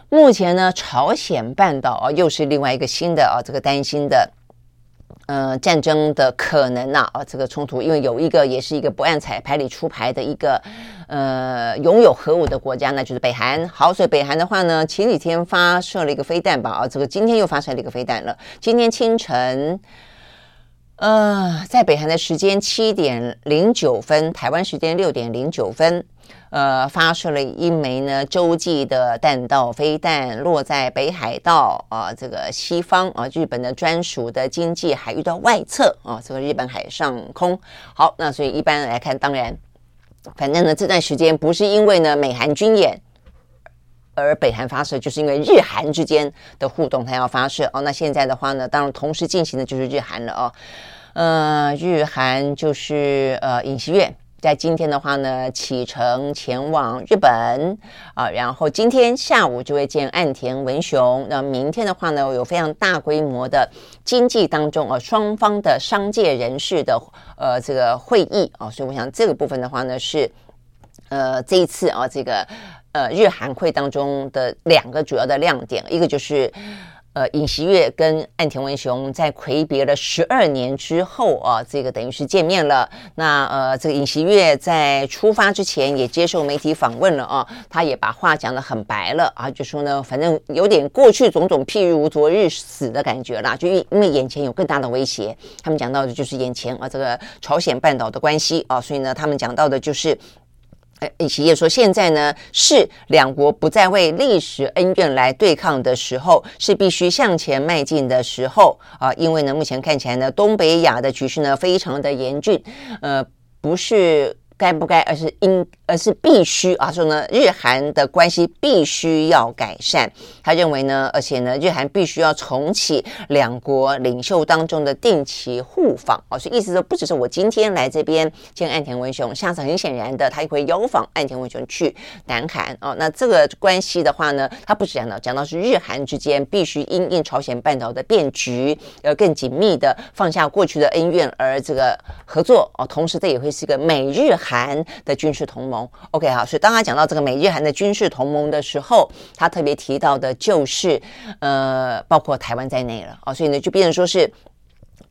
目前呢，朝鲜半岛啊，又是另外一个新的啊，这个担心的。呃，战争的可能呐，啊，这个冲突，因为有一个也是一个不按彩排里出牌的一个，呃，拥有核武的国家，那就是北韩。好，所以北韩的话呢，前几天发射了一个飞弹吧，啊，这个今天又发射了一个飞弹了。今天清晨，呃，在北韩的时间七点零九分，台湾时间六点零九分。呃，发射了一枚呢洲际的弹道飞弹，落在北海道啊，这个西方啊，日本的专属的经济海域的外侧啊，这个日本海上空。好，那所以一般来看，当然，反正呢这段时间不是因为呢美韩军演而北韩发射就是因为日韩之间的互动，它要发射哦。那现在的话呢，当然同时进行的就是日韩了哦。呃，日韩就是呃尹锡悦。在今天的话呢，启程前往日本啊，然后今天下午就会见岸田文雄。那明天的话呢，有非常大规模的经济当中啊，双方的商界人士的呃这个会议啊，所以我想这个部分的话呢，是呃这一次啊这个呃日韩会当中的两个主要的亮点，一个就是。呃，尹锡悦跟岸田文雄在魁别了十二年之后啊，这个等于是见面了。那呃，这个尹锡悦在出发之前也接受媒体访问了啊，他也把话讲得很白了啊，就说呢，反正有点过去种种譬如昨日死的感觉啦，就因为眼前有更大的威胁，他们讲到的就是眼前啊这个朝鲜半岛的关系啊，所以呢，他们讲到的就是。呃，企业说，现在呢是两国不再为历史恩怨来对抗的时候，是必须向前迈进的时候啊！因为呢，目前看起来呢，东北亚的局势呢非常的严峻，呃，不是。该不该，而是应，而是必须啊！说呢，日韩的关系必须要改善。他认为呢，而且呢，日韩必须要重启两国领袖当中的定期互访啊。所以意思说，不只是我今天来这边见岸田文雄，下次很显然的，他也会邀访岸田文雄去南韩啊。那这个关系的话呢，他不是讲到讲到是日韩之间必须因应朝鲜半岛的变局，呃，更紧密的放下过去的恩怨而这个合作啊。同时，这也会是一个美日。韩的军事同盟，OK 好，所以当他讲到这个美日韩的军事同盟的时候，他特别提到的就是呃，包括台湾在内了啊，所以呢，就变成说是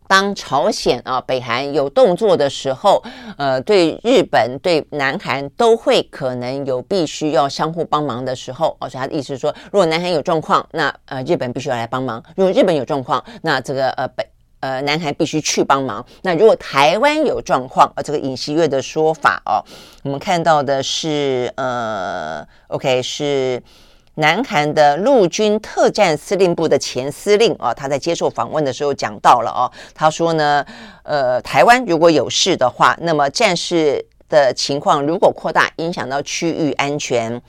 当朝鲜啊、北韩有动作的时候，呃，对日本、对南韩都会可能有必须要相互帮忙的时候哦，所以他的意思是说，如果南韩有状况，那呃，日本必须要来帮忙；如果日本有状况，那这个呃北。呃，南韩必须去帮忙。那如果台湾有状况，呃，这个尹锡悦的说法哦，我们看到的是呃，OK，是南韩的陆军特战司令部的前司令啊，他在接受访问的时候讲到了哦，他说呢，呃，台湾如果有事的话，那么战事的情况如果扩大，影响到区域安全，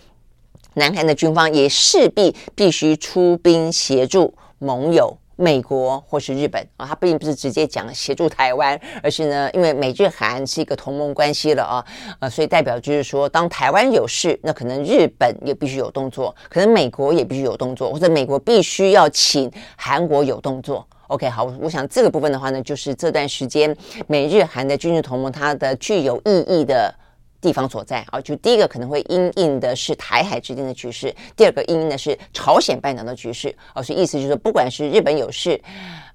南韩的军方也势必必须出兵协助盟友。美国或是日本啊，他并不是直接讲协助台湾，而是呢，因为美日韩是一个同盟关系了啊，呃，所以代表就是说，当台湾有事，那可能日本也必须有动作，可能美国也必须有动作，或者美国必须要请韩国有动作。OK，好，我想这个部分的话呢，就是这段时间美日韩的军事同盟它的具有意义的。地方所在啊，就第一个可能会因应的是台海之间的局势，第二个因应的是朝鲜半岛的局势啊，所以意思就是说，不管是日本有事，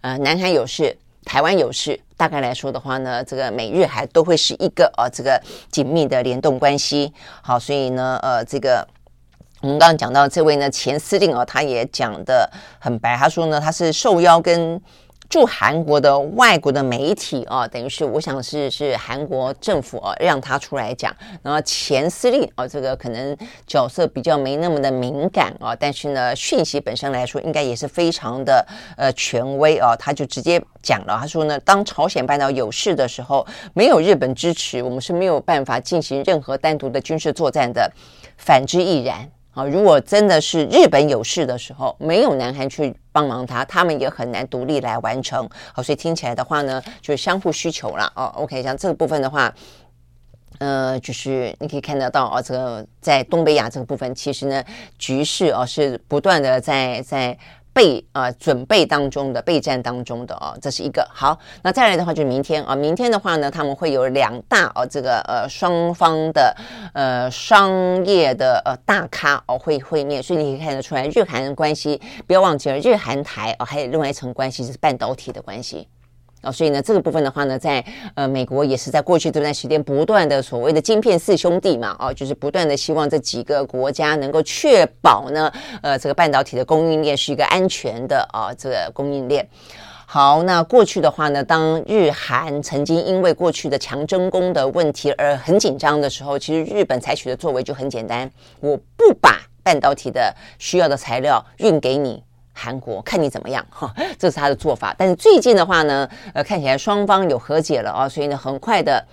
呃，南韩有事，台湾有事，大概来说的话呢，这个美日韩都会是一个啊，这个紧密的联动关系。好，所以呢，呃，这个我们刚刚讲到这位呢前司令啊，他也讲的很白，他说呢，他是受邀跟。驻韩国的外国的媒体啊，等于是我想是是韩国政府啊让他出来讲，然后前司令啊这个可能角色比较没那么的敏感啊，但是呢讯息本身来说应该也是非常的呃权威啊，他就直接讲了，他说呢，当朝鲜半岛有事的时候，没有日本支持，我们是没有办法进行任何单独的军事作战的，反之亦然。啊，如果真的是日本有事的时候，没有南韩去帮忙他，他们也很难独立来完成。好，所以听起来的话呢，就是相互需求了。哦，OK，像这个部分的话，呃，就是你可以看得到啊，这个在东北亚这个部分，其实呢，局势啊是不断的在在。备、呃，准备当中的备战当中的哦，这是一个好。那再来的话就是明天啊，明天的话呢，他们会有两大哦，这个呃双方的呃商业的呃大咖哦会会面，所以你可以看得出来日韩关系。不要忘记了，日韩台哦还有另外一层关系是半导体的关系。啊、所以呢，这个部分的话呢，在呃美国也是在过去这段时间不断的所谓的晶片四兄弟嘛，哦，就是不断的希望这几个国家能够确保呢，呃，这个半导体的供应链是一个安全的啊、这个供应链。好，那过去的话呢，当日韩曾经因为过去的强征工的问题而很紧张的时候，其实日本采取的作为就很简单，我不把半导体的需要的材料运给你。韩国看你怎么样哈，这是他的做法。但是最近的话呢，呃，看起来双方有和解了啊，所以呢，很快的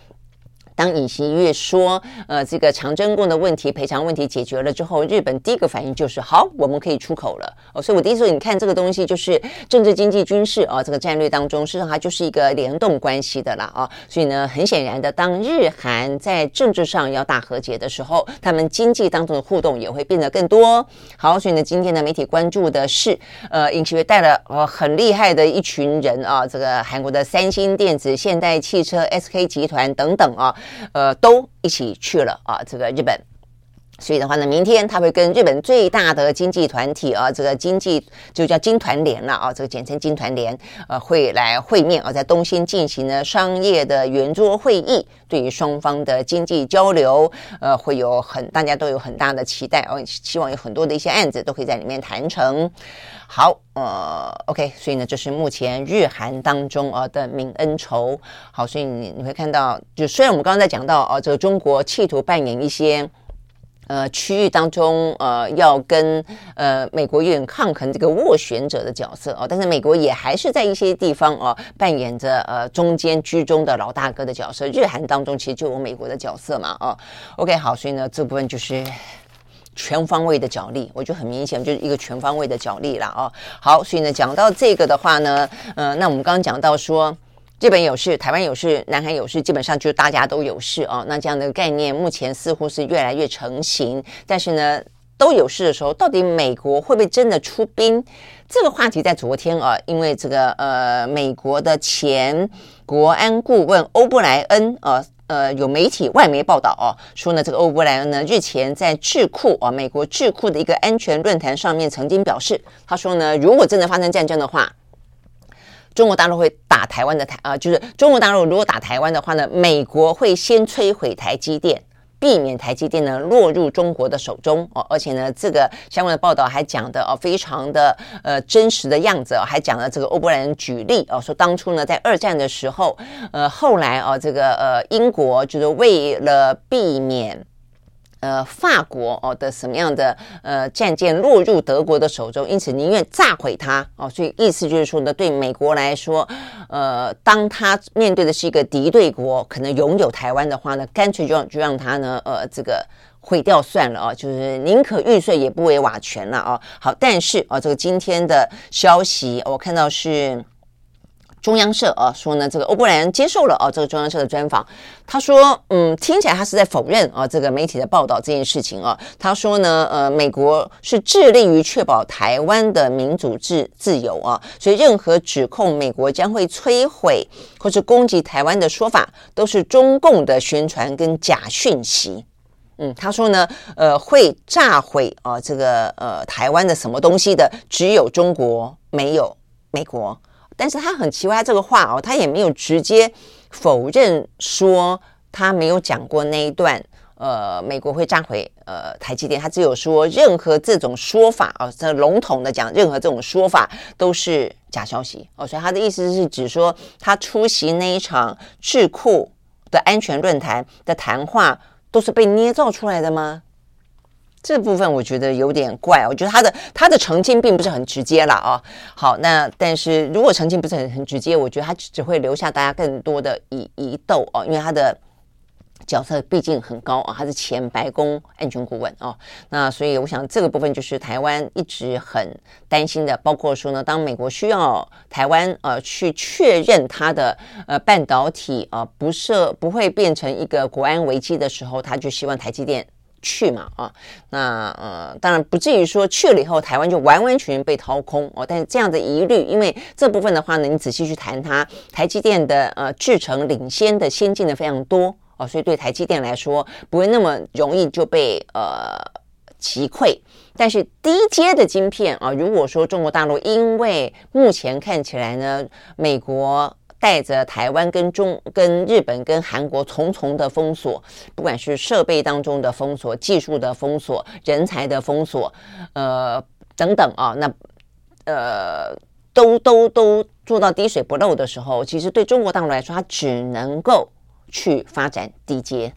当尹锡悦说，呃，这个长征共的问题赔偿问题解决了之后，日本第一个反应就是好，我们可以出口了。哦，所以我第一次说，你看这个东西就是政治、经济、军事啊，这个战略当中，事实上它就是一个联动关系的啦啊。所以呢，很显然的，当日韩在政治上要大和解的时候，他们经济当中的互动也会变得更多。好，所以呢，今天的媒体关注的是，呃，尹锡悦带了呃很厉害的一群人啊，这个韩国的三星电子、现代汽车、SK 集团等等啊。呃，都一起去了啊，这个日本，所以的话呢，明天他会跟日本最大的经济团体啊，这个经济就叫经团联了啊，这个简称经团联，呃，会来会面啊，在东京进行呢商业的圆桌会议，对于双方的经济交流，呃，会有很大家都有很大的期待哦，希望有很多的一些案子都可以在里面谈成。好，呃，OK，所以呢，这是目前日韩当中啊的泯恩仇。好，所以你你会看到，就虽然我们刚刚在讲到啊，这个中国企图扮演一些呃区域当中呃要跟呃美国有点抗衡这个斡旋者的角色哦，但是美国也还是在一些地方哦扮演着呃中间居中的老大哥的角色。日韩当中其实就有美国的角色嘛哦。OK，好，所以呢这部分就是。全方位的角力，我觉得很明显就是一个全方位的角力了哦。好，所以呢，讲到这个的话呢，呃，那我们刚刚讲到说，日本有事，台湾有事，南韩有事，基本上就大家都有事哦。那这样的概念目前似乎是越来越成型。但是呢，都有事的时候，到底美国会不会真的出兵？这个话题在昨天啊，因为这个呃，美国的前国安顾问欧布莱恩呃。呃，有媒体外媒报道哦，说呢，这个欧布莱恩呢日前在智库啊，美国智库的一个安全论坛上面曾经表示，他说呢，如果真的发生战争的话，中国大陆会打台湾的台啊，就是中国大陆如果打台湾的话呢，美国会先摧毁台积电。避免台积电呢落入中国的手中哦，而且呢，这个相关的报道还讲的哦，非常的呃真实的样子哦，还讲了这个欧布莱恩举例哦，说当初呢在二战的时候，呃，后来啊这个呃英国就是为了避免。呃，法国哦的什么样的呃战舰落入德国的手中，因此宁愿炸毁它哦，所以意思就是说呢，对美国来说，呃，当他面对的是一个敌对国，可能拥有台湾的话呢，干脆就让就让他呢，呃，这个毁掉算了啊，就是宁可玉碎也不为瓦全了啊。好，但是啊，这个今天的消息我看到是。中央社啊说呢，这个欧布莱恩接受了啊这个中央社的专访，他说，嗯，听起来他是在否认啊这个媒体的报道这件事情啊。他说呢，呃，美国是致力于确保台湾的民主自自由啊，所以任何指控美国将会摧毁或是攻击台湾的说法，都是中共的宣传跟假讯息。嗯，他说呢，呃，会炸毁啊这个呃台湾的什么东西的，只有中国，没有美国。但是他很奇怪，这个话哦，他也没有直接否认说他没有讲过那一段，呃，美国会炸毁呃台积电，他只有说任何这种说法啊，这笼统的讲，任何这种说法都是假消息哦，所以他的意思是指说他出席那一场智库的安全论坛的谈话都是被捏造出来的吗？这部分我觉得有点怪，我觉得他的他的澄清并不是很直接了啊。好，那但是如果澄清不是很很直接，我觉得他只会留下大家更多的疑疑窦哦，因为他的角色毕竟很高啊，他是前白宫安全顾问哦。那所以我想这个部分就是台湾一直很担心的，包括说呢，当美国需要台湾呃去确认它的呃半导体啊、不设不会变成一个国安危机的时候，他就希望台积电。去嘛啊，那呃，当然不至于说去了以后台湾就完完全全被掏空哦。但是这样的疑虑，因为这部分的话呢，你仔细去谈它，台积电的呃制程领先的先进的非常多哦，所以对台积电来说不会那么容易就被呃击溃。但是低阶的晶片啊，如果说中国大陆因为目前看起来呢，美国。带着台湾跟中、跟日本、跟韩国重重的封锁，不管是设备当中的封锁、技术的封锁、人才的封锁，呃等等啊，那呃都都都做到滴水不漏的时候，其实对中国大陆来说，它只能够去发展低阶。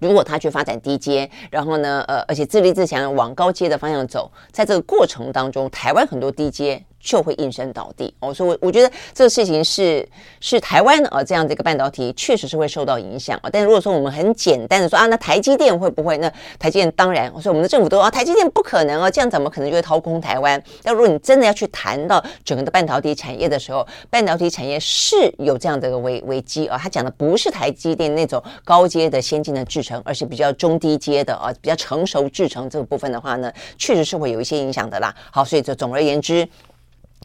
如果他去发展低阶，然后呢，呃，而且自立自强往高阶的方向走，在这个过程当中，台湾很多低阶。就会应声倒地哦。所以，我我觉得这个事情是是台湾啊这样的一个半导体确实是会受到影响啊。但是如果说我们很简单的说啊，那台积电会不会？那台积电当然，所以我们的政府都说啊，台积电不可能啊，这样怎么可能就会掏空台湾？但如果你真的要去谈到整个的半导体产业的时候，半导体产业是有这样的一个危危机啊。他讲的不是台积电那种高阶的先进的制程，而是比较中低阶的啊，比较成熟制程这个部分的话呢，确实是会有一些影响的啦。好，所以就总而言之，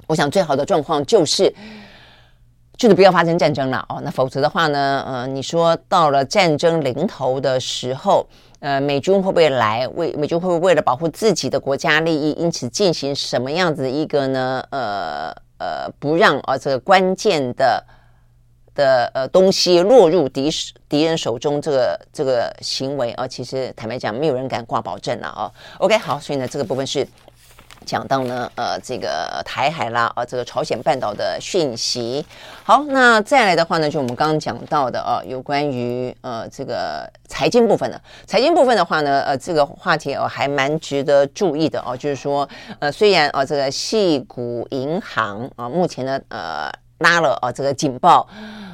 我想最好的状况就是，就是不要发生战争了哦。那否则的话呢，呃，你说到了战争临头的时候，呃，美军会不会来？为美军会不会为了保护自己的国家利益，因此进行什么样子一个呢？呃呃，不让啊这个关键的的呃东西落入敌敌人手中，这个这个行为啊，其实坦白讲，没有人敢挂保证了啊。OK，好，所以呢，这个部分是。讲到呢，呃，这个台海啦，啊，这个朝鲜半岛的讯息。好，那再来的话呢，就我们刚刚讲到的啊，有关于呃这个财经部分的。财经部分的话呢，呃，这个话题哦，还蛮值得注意的哦，就是说，呃，虽然啊，这个细股银行啊，目前呢，呃，拉了啊这个警报。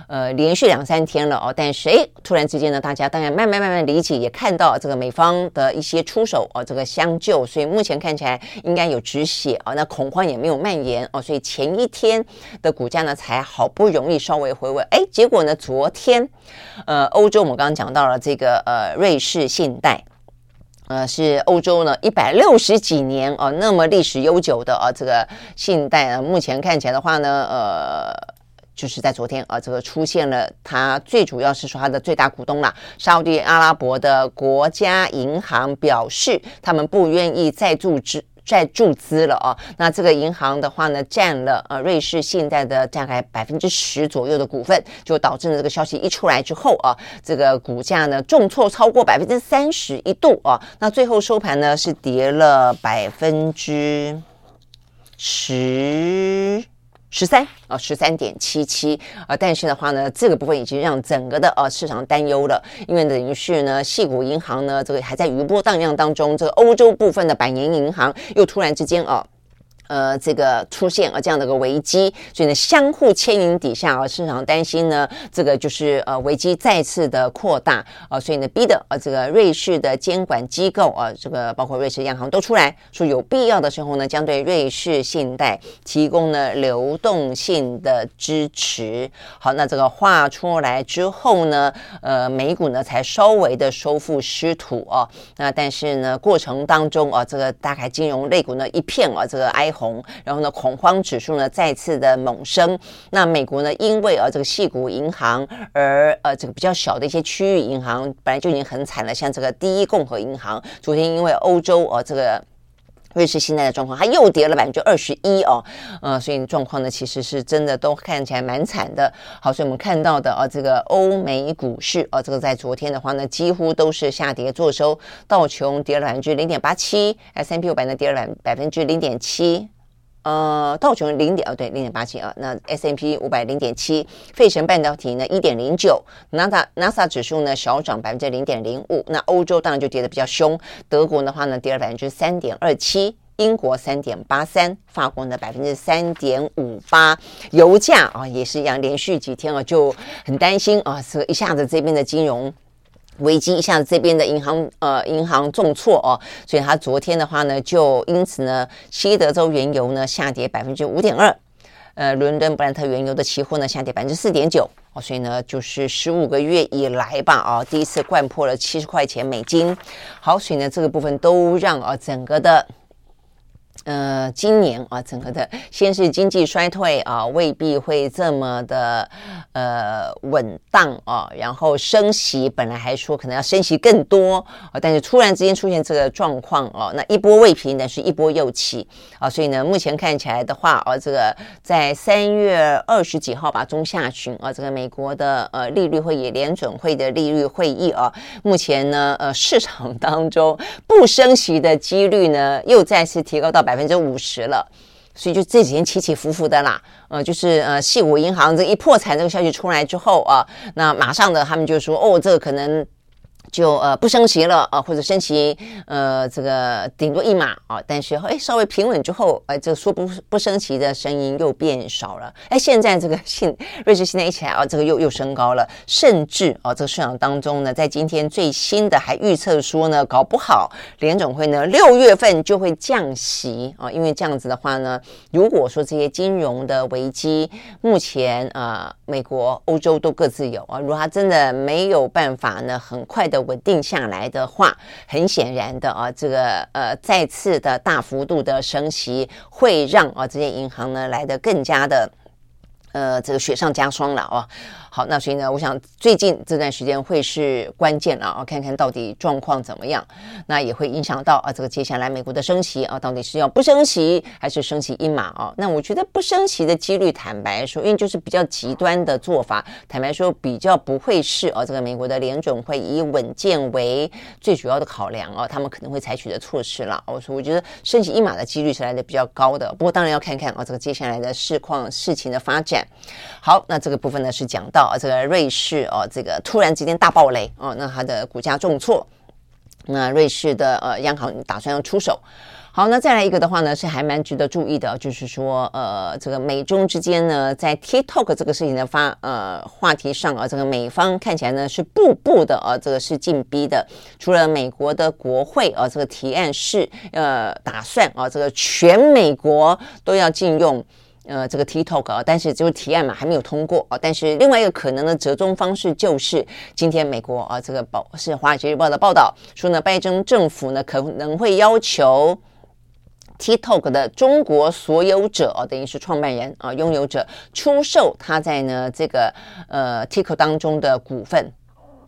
呃，连续两三天了哦，但是哎，突然之间呢，大家当然慢慢慢慢理解，也看到这个美方的一些出手哦，这个相救，所以目前看起来应该有止血啊，那恐慌也没有蔓延哦，所以前一天的股价呢才好不容易稍微回稳，哎，结果呢，昨天呃，欧洲我们刚刚讲到了这个呃，瑞士信贷，呃，是欧洲呢一百六十几年哦，那么历史悠久的啊，这个信贷啊，目前看起来的话呢，呃。就是在昨天啊，这个出现了，它最主要是说它的最大股东啦，沙乌地阿拉伯的国家银行表示，他们不愿意再注资在注资了啊。那这个银行的话呢，占了呃瑞士信贷的大概百分之十左右的股份，就导致了这个消息一出来之后啊，这个股价呢重挫超过百分之三十一度啊。那最后收盘呢是跌了百分之十。十三啊，十三点七七啊，但是的话呢，这个部分已经让整个的呃市场担忧了，因为等于是呢，细股银行呢，这个还在余波荡漾当中，这个欧洲部分的百年银行又突然之间啊。呃，这个出现了这样的一个危机，所以呢，相互牵引底下啊，市场担心呢，这个就是呃危机再次的扩大啊、所以呢，逼得呃这个瑞士的监管机构啊、这个包括瑞士央行都出来说，有必要的时候呢，将对瑞士信贷提供呢流动性的支持。好，那这个话出来之后呢，呃，美股呢才稍微的收复失土啊，那但是呢，过程当中啊，这个大概金融类股呢一片啊，这个哀。红，然后呢，恐慌指数呢再次的猛升。那美国呢，因为呃这个细股银行而呃这个比较小的一些区域银行本来就已经很惨了，像这个第一共和银行，昨天因为欧洲呃这个瑞士现在的状况，它又跌了百分之二十一哦，呃，所以状况呢其实是真的都看起来蛮惨的。好，所以我们看到的啊这个欧美股市啊这个在昨天的话呢，几乎都是下跌做收，道琼跌了百分之零点八七，S M P 五百呢跌了百百分之零点七。呃，道琼零点哦，对，零点八七啊。那 S&P 五百零点七，费城半导体呢一点零九，NASA NASA 指数呢小涨百分之零点零五。那欧洲当然就跌的比较凶，德国的话呢跌了百分之三点二七，英国三点八三，法国呢百分之三点五八。油价啊也是一样，连续几天啊就很担心啊，这一下子这边的金融。危机一下子，这边的银行呃银行重挫哦，所以它昨天的话呢，就因此呢，西德州原油呢下跌百分之五点二，呃，伦敦布兰特原油的期货呢下跌百分之四点九哦，所以呢，就是十五个月以来吧啊、第一次灌破了七十块钱美金。好，所以呢，这个部分都让啊整个的。呃，今年啊，整个的先是经济衰退啊，未必会这么的呃稳当啊。然后升息，本来还说可能要升息更多啊，但是突然之间出现这个状况哦，那一波未平，但是一波又起啊。所以呢，目前看起来的话啊，这个在三月二十几号吧，中下旬啊，这个美国的呃利率会议联准会的利率会议啊，目前呢呃市场当中不升息的几率呢又再次提高到百。百分之五十了，所以就这几天起起伏伏的啦，呃，就是呃，矽谷银行这一破产这个消息出来之后啊，那马上的他们就说，哦，这个可能就呃不升息了啊，或者升息呃这个顶多一码啊，但是哎稍微平稳之后，哎这个说不不升息的声音又变少了。哎，现在这个信瑞士信贷一起来啊，这个又又升高了，甚至啊这个市场当中呢，在今天最新的还预测说呢，搞不好联总会呢六月份就会降息啊，因为这样子的话呢，如果说这些金融的危机目前啊美国、欧洲都各自有啊，如果它真的没有办法呢，很快的。稳定下来的话，很显然的啊，这个呃再次的大幅度的升息，会让啊这些银行呢来得更加的呃这个雪上加霜了啊。好，那所以呢，我想最近这段时间会是关键了啊，看看到底状况怎么样，那也会影响到啊，这个接下来美国的升息啊，到底是要不升息还是升息一码啊？那我觉得不升息的几率，坦白说，因为就是比较极端的做法，坦白说比较不会是啊，这个美国的联准会以稳健为最主要的考量啊，他们可能会采取的措施了。我说，我觉得升息一码的几率是来的比较高的，不过当然要看看啊，这个接下来的市况事情的发展。好，那这个部分呢是讲到。啊，这个瑞士哦，这个突然之间大暴雷哦，那它的股价重挫，那瑞士的呃央行打算要出手。好，那再来一个的话呢，是还蛮值得注意的，就是说呃，这个美中之间呢，在 TikTok 这个事情的发呃话题上啊，这个美方看起来呢是步步的啊，这个是进逼的。除了美国的国会啊，这个提案是呃打算啊，这个全美国都要禁用。呃，这个 TikTok 啊，但是就是提案嘛，还没有通过啊。但是另外一个可能的折中方式就是，今天美国啊，这个报是《华尔街日报》的报道说呢，拜登政府呢可能会要求 TikTok 的中国所有者啊，等于是创办人啊，拥有者出售他在呢这个呃 TikTok 当中的股份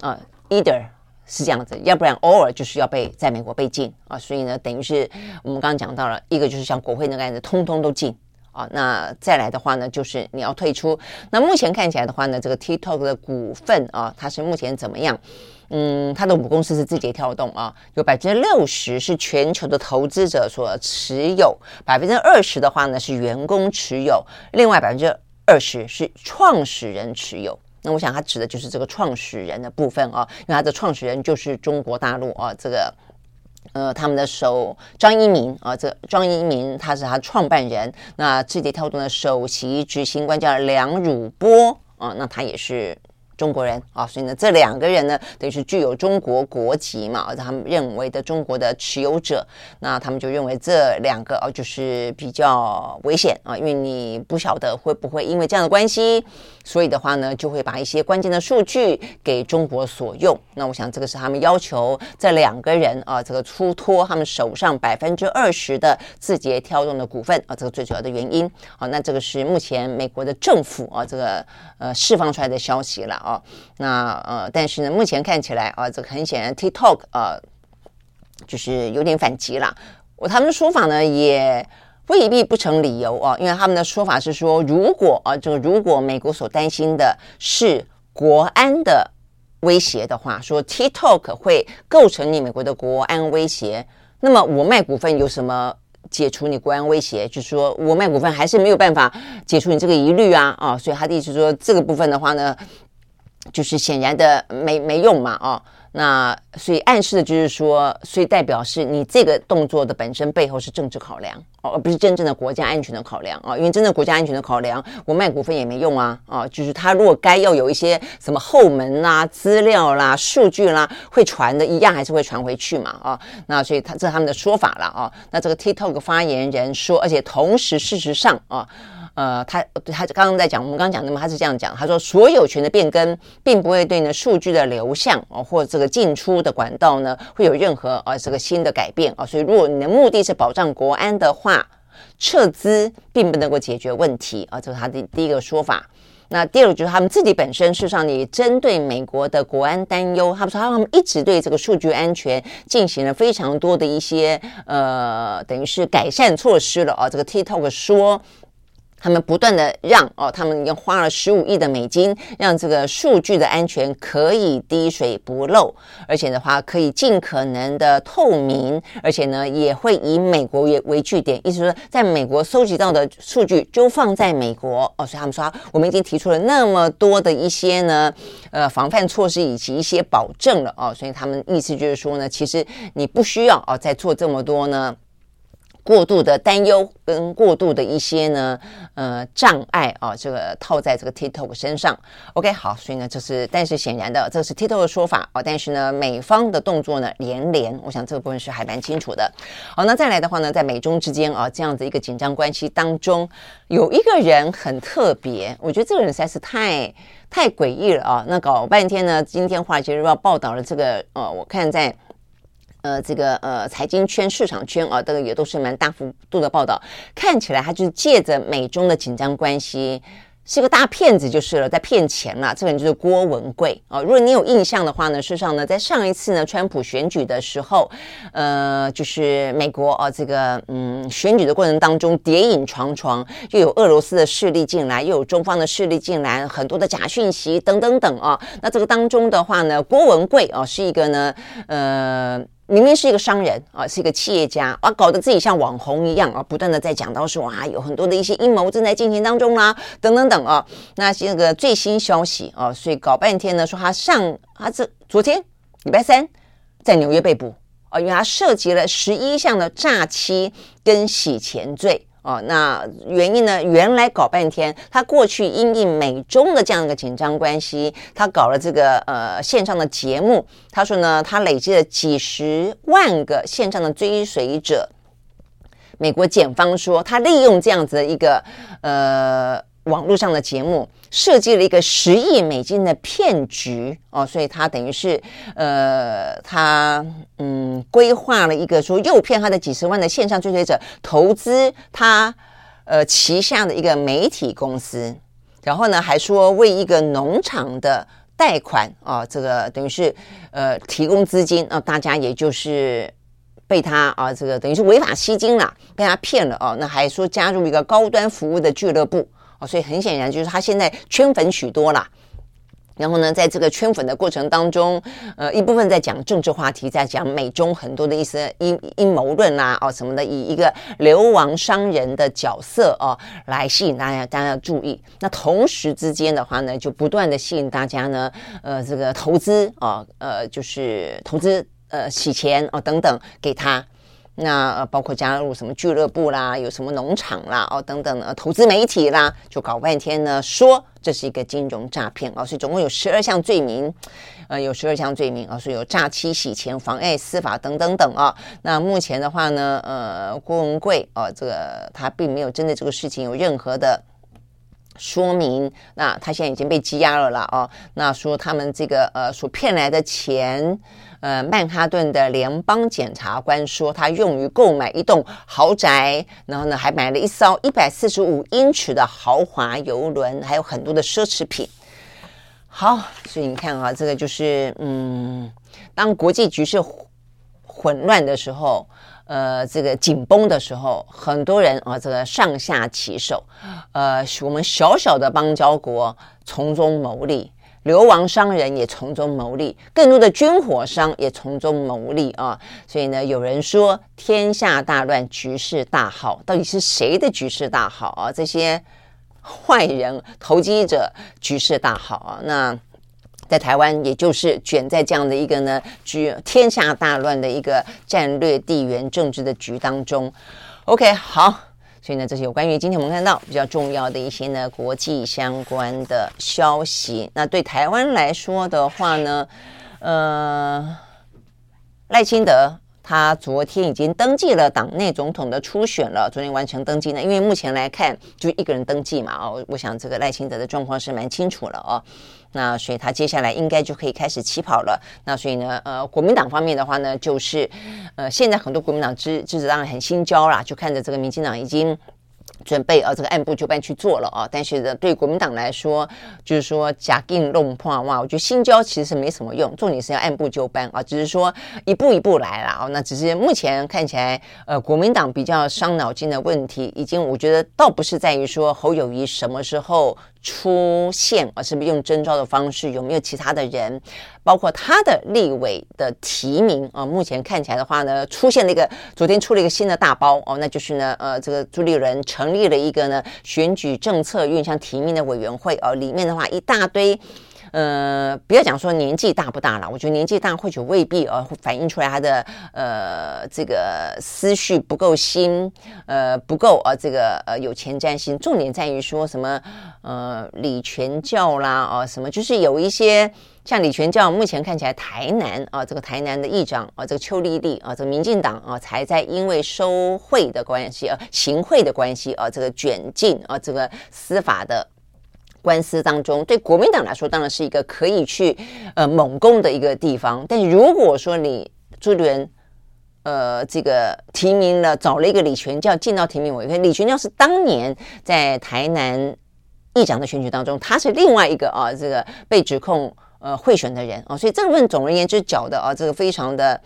啊，either 是这样子，要不然偶尔就是要被在美国被禁啊。所以呢，等于是我们刚刚讲到了一个就是像国会那个案子，通通都禁。啊，那再来的话呢，就是你要退出。那目前看起来的话呢，这个 TikTok 的股份啊，它是目前怎么样？嗯，它的母公司是字节跳动啊，有百分之六十是全球的投资者所持有，百分之二十的话呢是员工持有，另外百分之二十是创始人持有。那我想它指的就是这个创始人的部分啊，因为它的创始人就是中国大陆啊，这个。呃，他们的首张一鸣啊，这张一鸣他是他创办人。那字节跳动的首席执行官叫梁汝波啊，那他也是。中国人啊，所以呢，这两个人呢，等于是具有中国国籍嘛，他们认为的中国的持有者，那他们就认为这两个啊，就是比较危险啊，因为你不晓得会不会因为这样的关系，所以的话呢，就会把一些关键的数据给中国所用。那我想这个是他们要求这两个人啊，这个出脱他们手上百分之二十的字节跳动的股份啊，这个最主要的原因。好，那这个是目前美国的政府啊，这个呃释放出来的消息了。哦，那呃，但是呢，目前看起来啊，这个很显然，TikTok 呃，就是有点反击了。我他们的说法呢，也未必不成理由啊，因为他们的说法是说，如果啊，这个如果美国所担心的是国安的威胁的话，说 TikTok 会构成你美国的国安威胁，那么我卖股份有什么解除你国安威胁？就是说我卖股份还是没有办法解除你这个疑虑啊啊，所以他的意思说，这个部分的话呢。就是显然的没没用嘛，哦，那所以暗示的就是说，所以代表是你这个动作的本身背后是政治考量哦，而不是真正的国家安全的考量啊，哦，因为真正国家安全的考量，我卖股份也没用啊，哦，就是他如果该要有一些什么后门啦、资料啦、数据啦会传的，一样还是会传回去嘛，哦，那所以他这是他们的说法了，哦，那这个 TikTok 发言人说，而且同时事实上啊。呃，他他刚刚在讲，我们刚刚讲的嘛，他是这样讲，他说所有权的变更并不会对呢数据的流向哦，或这个进出的管道呢会有任何啊这个新的改变啊，所以如果你的目的是保障国安的话，撤资并不能够解决问题啊，这是他的第一个说法。那第二个就是他们自己本身事实上也针对美国的国安担忧，他们说他们一直对这个数据安全进行了非常多的一些呃等于是改善措施了啊，这个 TikTok 说。他们不断的让哦，他们已经花了十五亿的美金，让这个数据的安全可以滴水不漏，而且的话可以尽可能的透明，而且呢也会以美国为为据点，意思说在美国收集到的数据就放在美国哦，所以他们说我们已经提出了那么多的一些呢呃防范措施以及一些保证了哦，所以他们意思就是说呢，其实你不需要哦再做这么多呢。过度的担忧跟过度的一些呢，呃，障碍啊，这个套在这个 TikTok 身上。OK，好，所以呢，这是但是显然的，这是 TikTok 的说法哦。但是呢，美方的动作呢连连，我想这个部分是还蛮清楚的。好，那再来的话呢，在美中之间啊这样子一个紧张关系当中，有一个人很特别，我觉得这个人实在是太太诡异了啊。那搞半天呢，今天华尔街日报报道了这个，呃，我看在。呃，这个呃，财经圈、市场圈啊，这个也都是蛮大幅度的报道。看起来他就是借着美中的紧张关系，是个大骗子就是了，在骗钱了。这个人就是郭文贵啊。如果你有印象的话呢，事实上呢，在上一次呢，川普选举的时候，呃，就是美国啊，这个嗯，选举的过程当中，谍影重重，又有俄罗斯的势力进来，又有中方的势力进来，很多的假讯息等等等啊。那这个当中的话呢，郭文贵啊，是一个呢，呃。明明是一个商人啊，是一个企业家啊，搞得自己像网红一样啊，不断的在讲到说啊，有很多的一些阴谋正在进行当中啦，等等等啊。那这个最新消息啊，所以搞半天呢，说他上他这昨天礼拜三在纽约被捕啊，因为他涉及了十一项的诈欺跟洗钱罪。哦，那原因呢？原来搞半天，他过去因应美中的这样一个紧张关系，他搞了这个呃线上的节目。他说呢，他累积了几十万个线上的追随者。美国检方说，他利用这样子的一个呃。网络上的节目设计了一个十亿美金的骗局。哦，所以他等于是呃，他嗯规划了一个说诱骗他的几十万的线上追随者投资他呃旗下的一个媒体公司，然后呢还说为一个农场的贷款啊、哦，这个等于是呃提供资金。啊、哦，大家也就是被他啊这个等于是违法吸金了，被他骗了。哦，那还说加入一个高端服务的俱乐部。哦，所以很显然就是他现在圈粉许多啦。然后呢，在这个圈粉的过程当中，呃，一部分在讲政治话题，在讲美中很多的一些阴阴谋论啦，哦什么的，以一个流亡商人的角色哦来吸引大家大家要注意。那同时之间的话呢，就不断的吸引大家呢，呃，这个投资哦，呃，就是投资呃洗钱哦等等给他。那呃，包括加入什么俱乐部啦，有什么农场啦，哦等等的投资媒体啦，就搞半天呢，说这是一个金融诈骗啊，所以总共有十二项罪名，呃，有十二项罪名啊，所以有诈欺、洗钱、妨碍司法等等等啊。那目前的话呢，呃，郭文贵哦，这个他并没有针对这个事情有任何的说明。那他现在已经被羁押了啦，哦，那说他们这个呃所骗来的钱。呃，曼哈顿的联邦检察官说，他用于购买一栋豪宅，然后呢，还买了一艘一百四十五英尺的豪华游轮，还有很多的奢侈品。好，所以你看啊，这个就是，嗯，当国际局势混乱的时候，呃，这个紧绷的时候，很多人啊，这个上下其手，呃，我们小小的邦交国从中牟利。流亡商人也从中牟利，更多的军火商也从中牟利啊！所以呢，有人说天下大乱，局势大好，到底是谁的局势大好啊？这些坏人、投机者局势大好啊！那在台湾，也就是卷在这样的一个呢局天下大乱的一个战略地缘政治的局当中。OK，好。所以呢，这是有关于今天我们看到比较重要的一些呢国际相关的消息。那对台湾来说的话呢，呃，赖清德他昨天已经登记了党内总统的初选了，昨天完成登记呢。因为目前来看，就一个人登记嘛，哦，我想这个赖清德的状况是蛮清楚了哦。那所以他接下来应该就可以开始起跑了。那所以呢，呃，国民党方面的话呢，就是呃，现在很多国民党支支持当然很心焦啦，就看着这个民进党已经准备啊，这个按部就班去做了啊，但是呢，对国民党来说，就是说假定弄破哇，我觉得新交其实是没什么用，重点是要按部就班啊，只是说一步一步来了啊。那只是目前看起来，呃，国民党比较伤脑筋的问题，已经我觉得倒不是在于说侯友谊什么时候出现啊，是不是用征召的方式，有没有其他的人，包括他的立委的提名啊，目前看起来的话呢，出现了一个昨天出了一个新的大包哦，那就是呢，呃，这个朱立伦成立。了一个呢选举政策运向提名的委员会哦，里面的话一大堆，呃，不要讲说年纪大不大了，我觉得年纪大或许未必呃反映出来他的呃这个思绪不够新，呃不够啊、这个呃有前瞻性。重点在于说什么呃李全教啦啊、什么，就是有一些。像李全教目前看起来，台南啊，这个台南的议长啊，这个邱丽丽啊，这个民进党啊，才在因为收贿的关系啊，行贿的关系啊，这个卷进啊，这个司法的官司当中。对国民党来说，当然是一个可以去呃猛攻的一个地方。但如果说你朱立伦呃这个提名了，找了一个李全教进到提名委员，李全教是当年在台南议长的选举当中，他是另外一个啊，这个被指控。呃，贿选的人啊，所以这个问总而言之搅的啊，这个非常的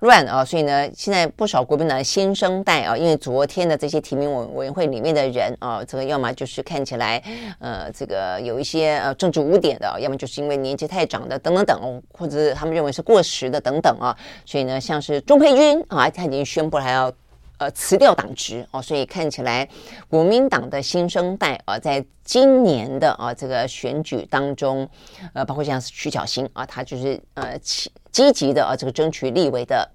乱啊，所以呢，现在不少国民党新生代啊，因为昨天的这些提名委委员会里面的人啊，这个要么就是看起来呃，这个有一些呃政治污点的，要么就是因为年纪太长的等等等，或者他们认为是过时的等等啊，所以呢，像是钟佩君啊，他已经宣布还要。呃，辞掉党职哦，所以看起来国民党的新生代啊，在今年的啊这个选举当中，呃，包括像是徐巧芯啊，他就是呃积积极的啊这个争取立委的。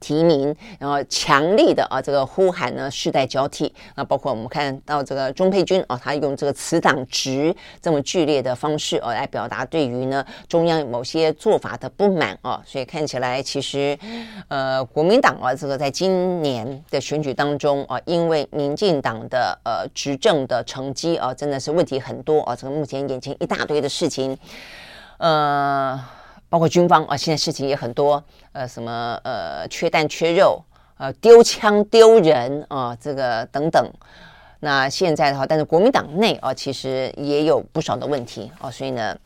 提名，然后强力的啊，这个呼喊呢，世代交替啊，包括我们看到这个钟佩君啊，他用这个辞党职这么剧烈的方式哦，来表达对于呢中央某些做法的不满啊，所以看起来其实呃国民党啊，这个在今年的选举当中啊，因为民进党的呃执政的成绩啊，真的是问题很多啊，这个目前眼前一大堆的事情，呃。包括军方啊，现在事情也很多，呃，什么呃，缺蛋缺肉，呃，丢枪丢人啊，这个等等。那现在的话，但是国民党内啊，其实也有不少的问题啊，所以呢，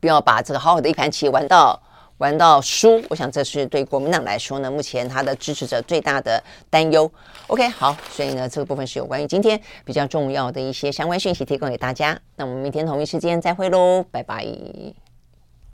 不要把这个好好的一盘棋玩到玩到输。我想这是对国民党来说呢，目前他的支持者最大的担忧。OK，好，所以呢，这个部分是有关于今天比较重要的一些相关讯息提供给大家。那我们明天同一时间再会喽，拜拜。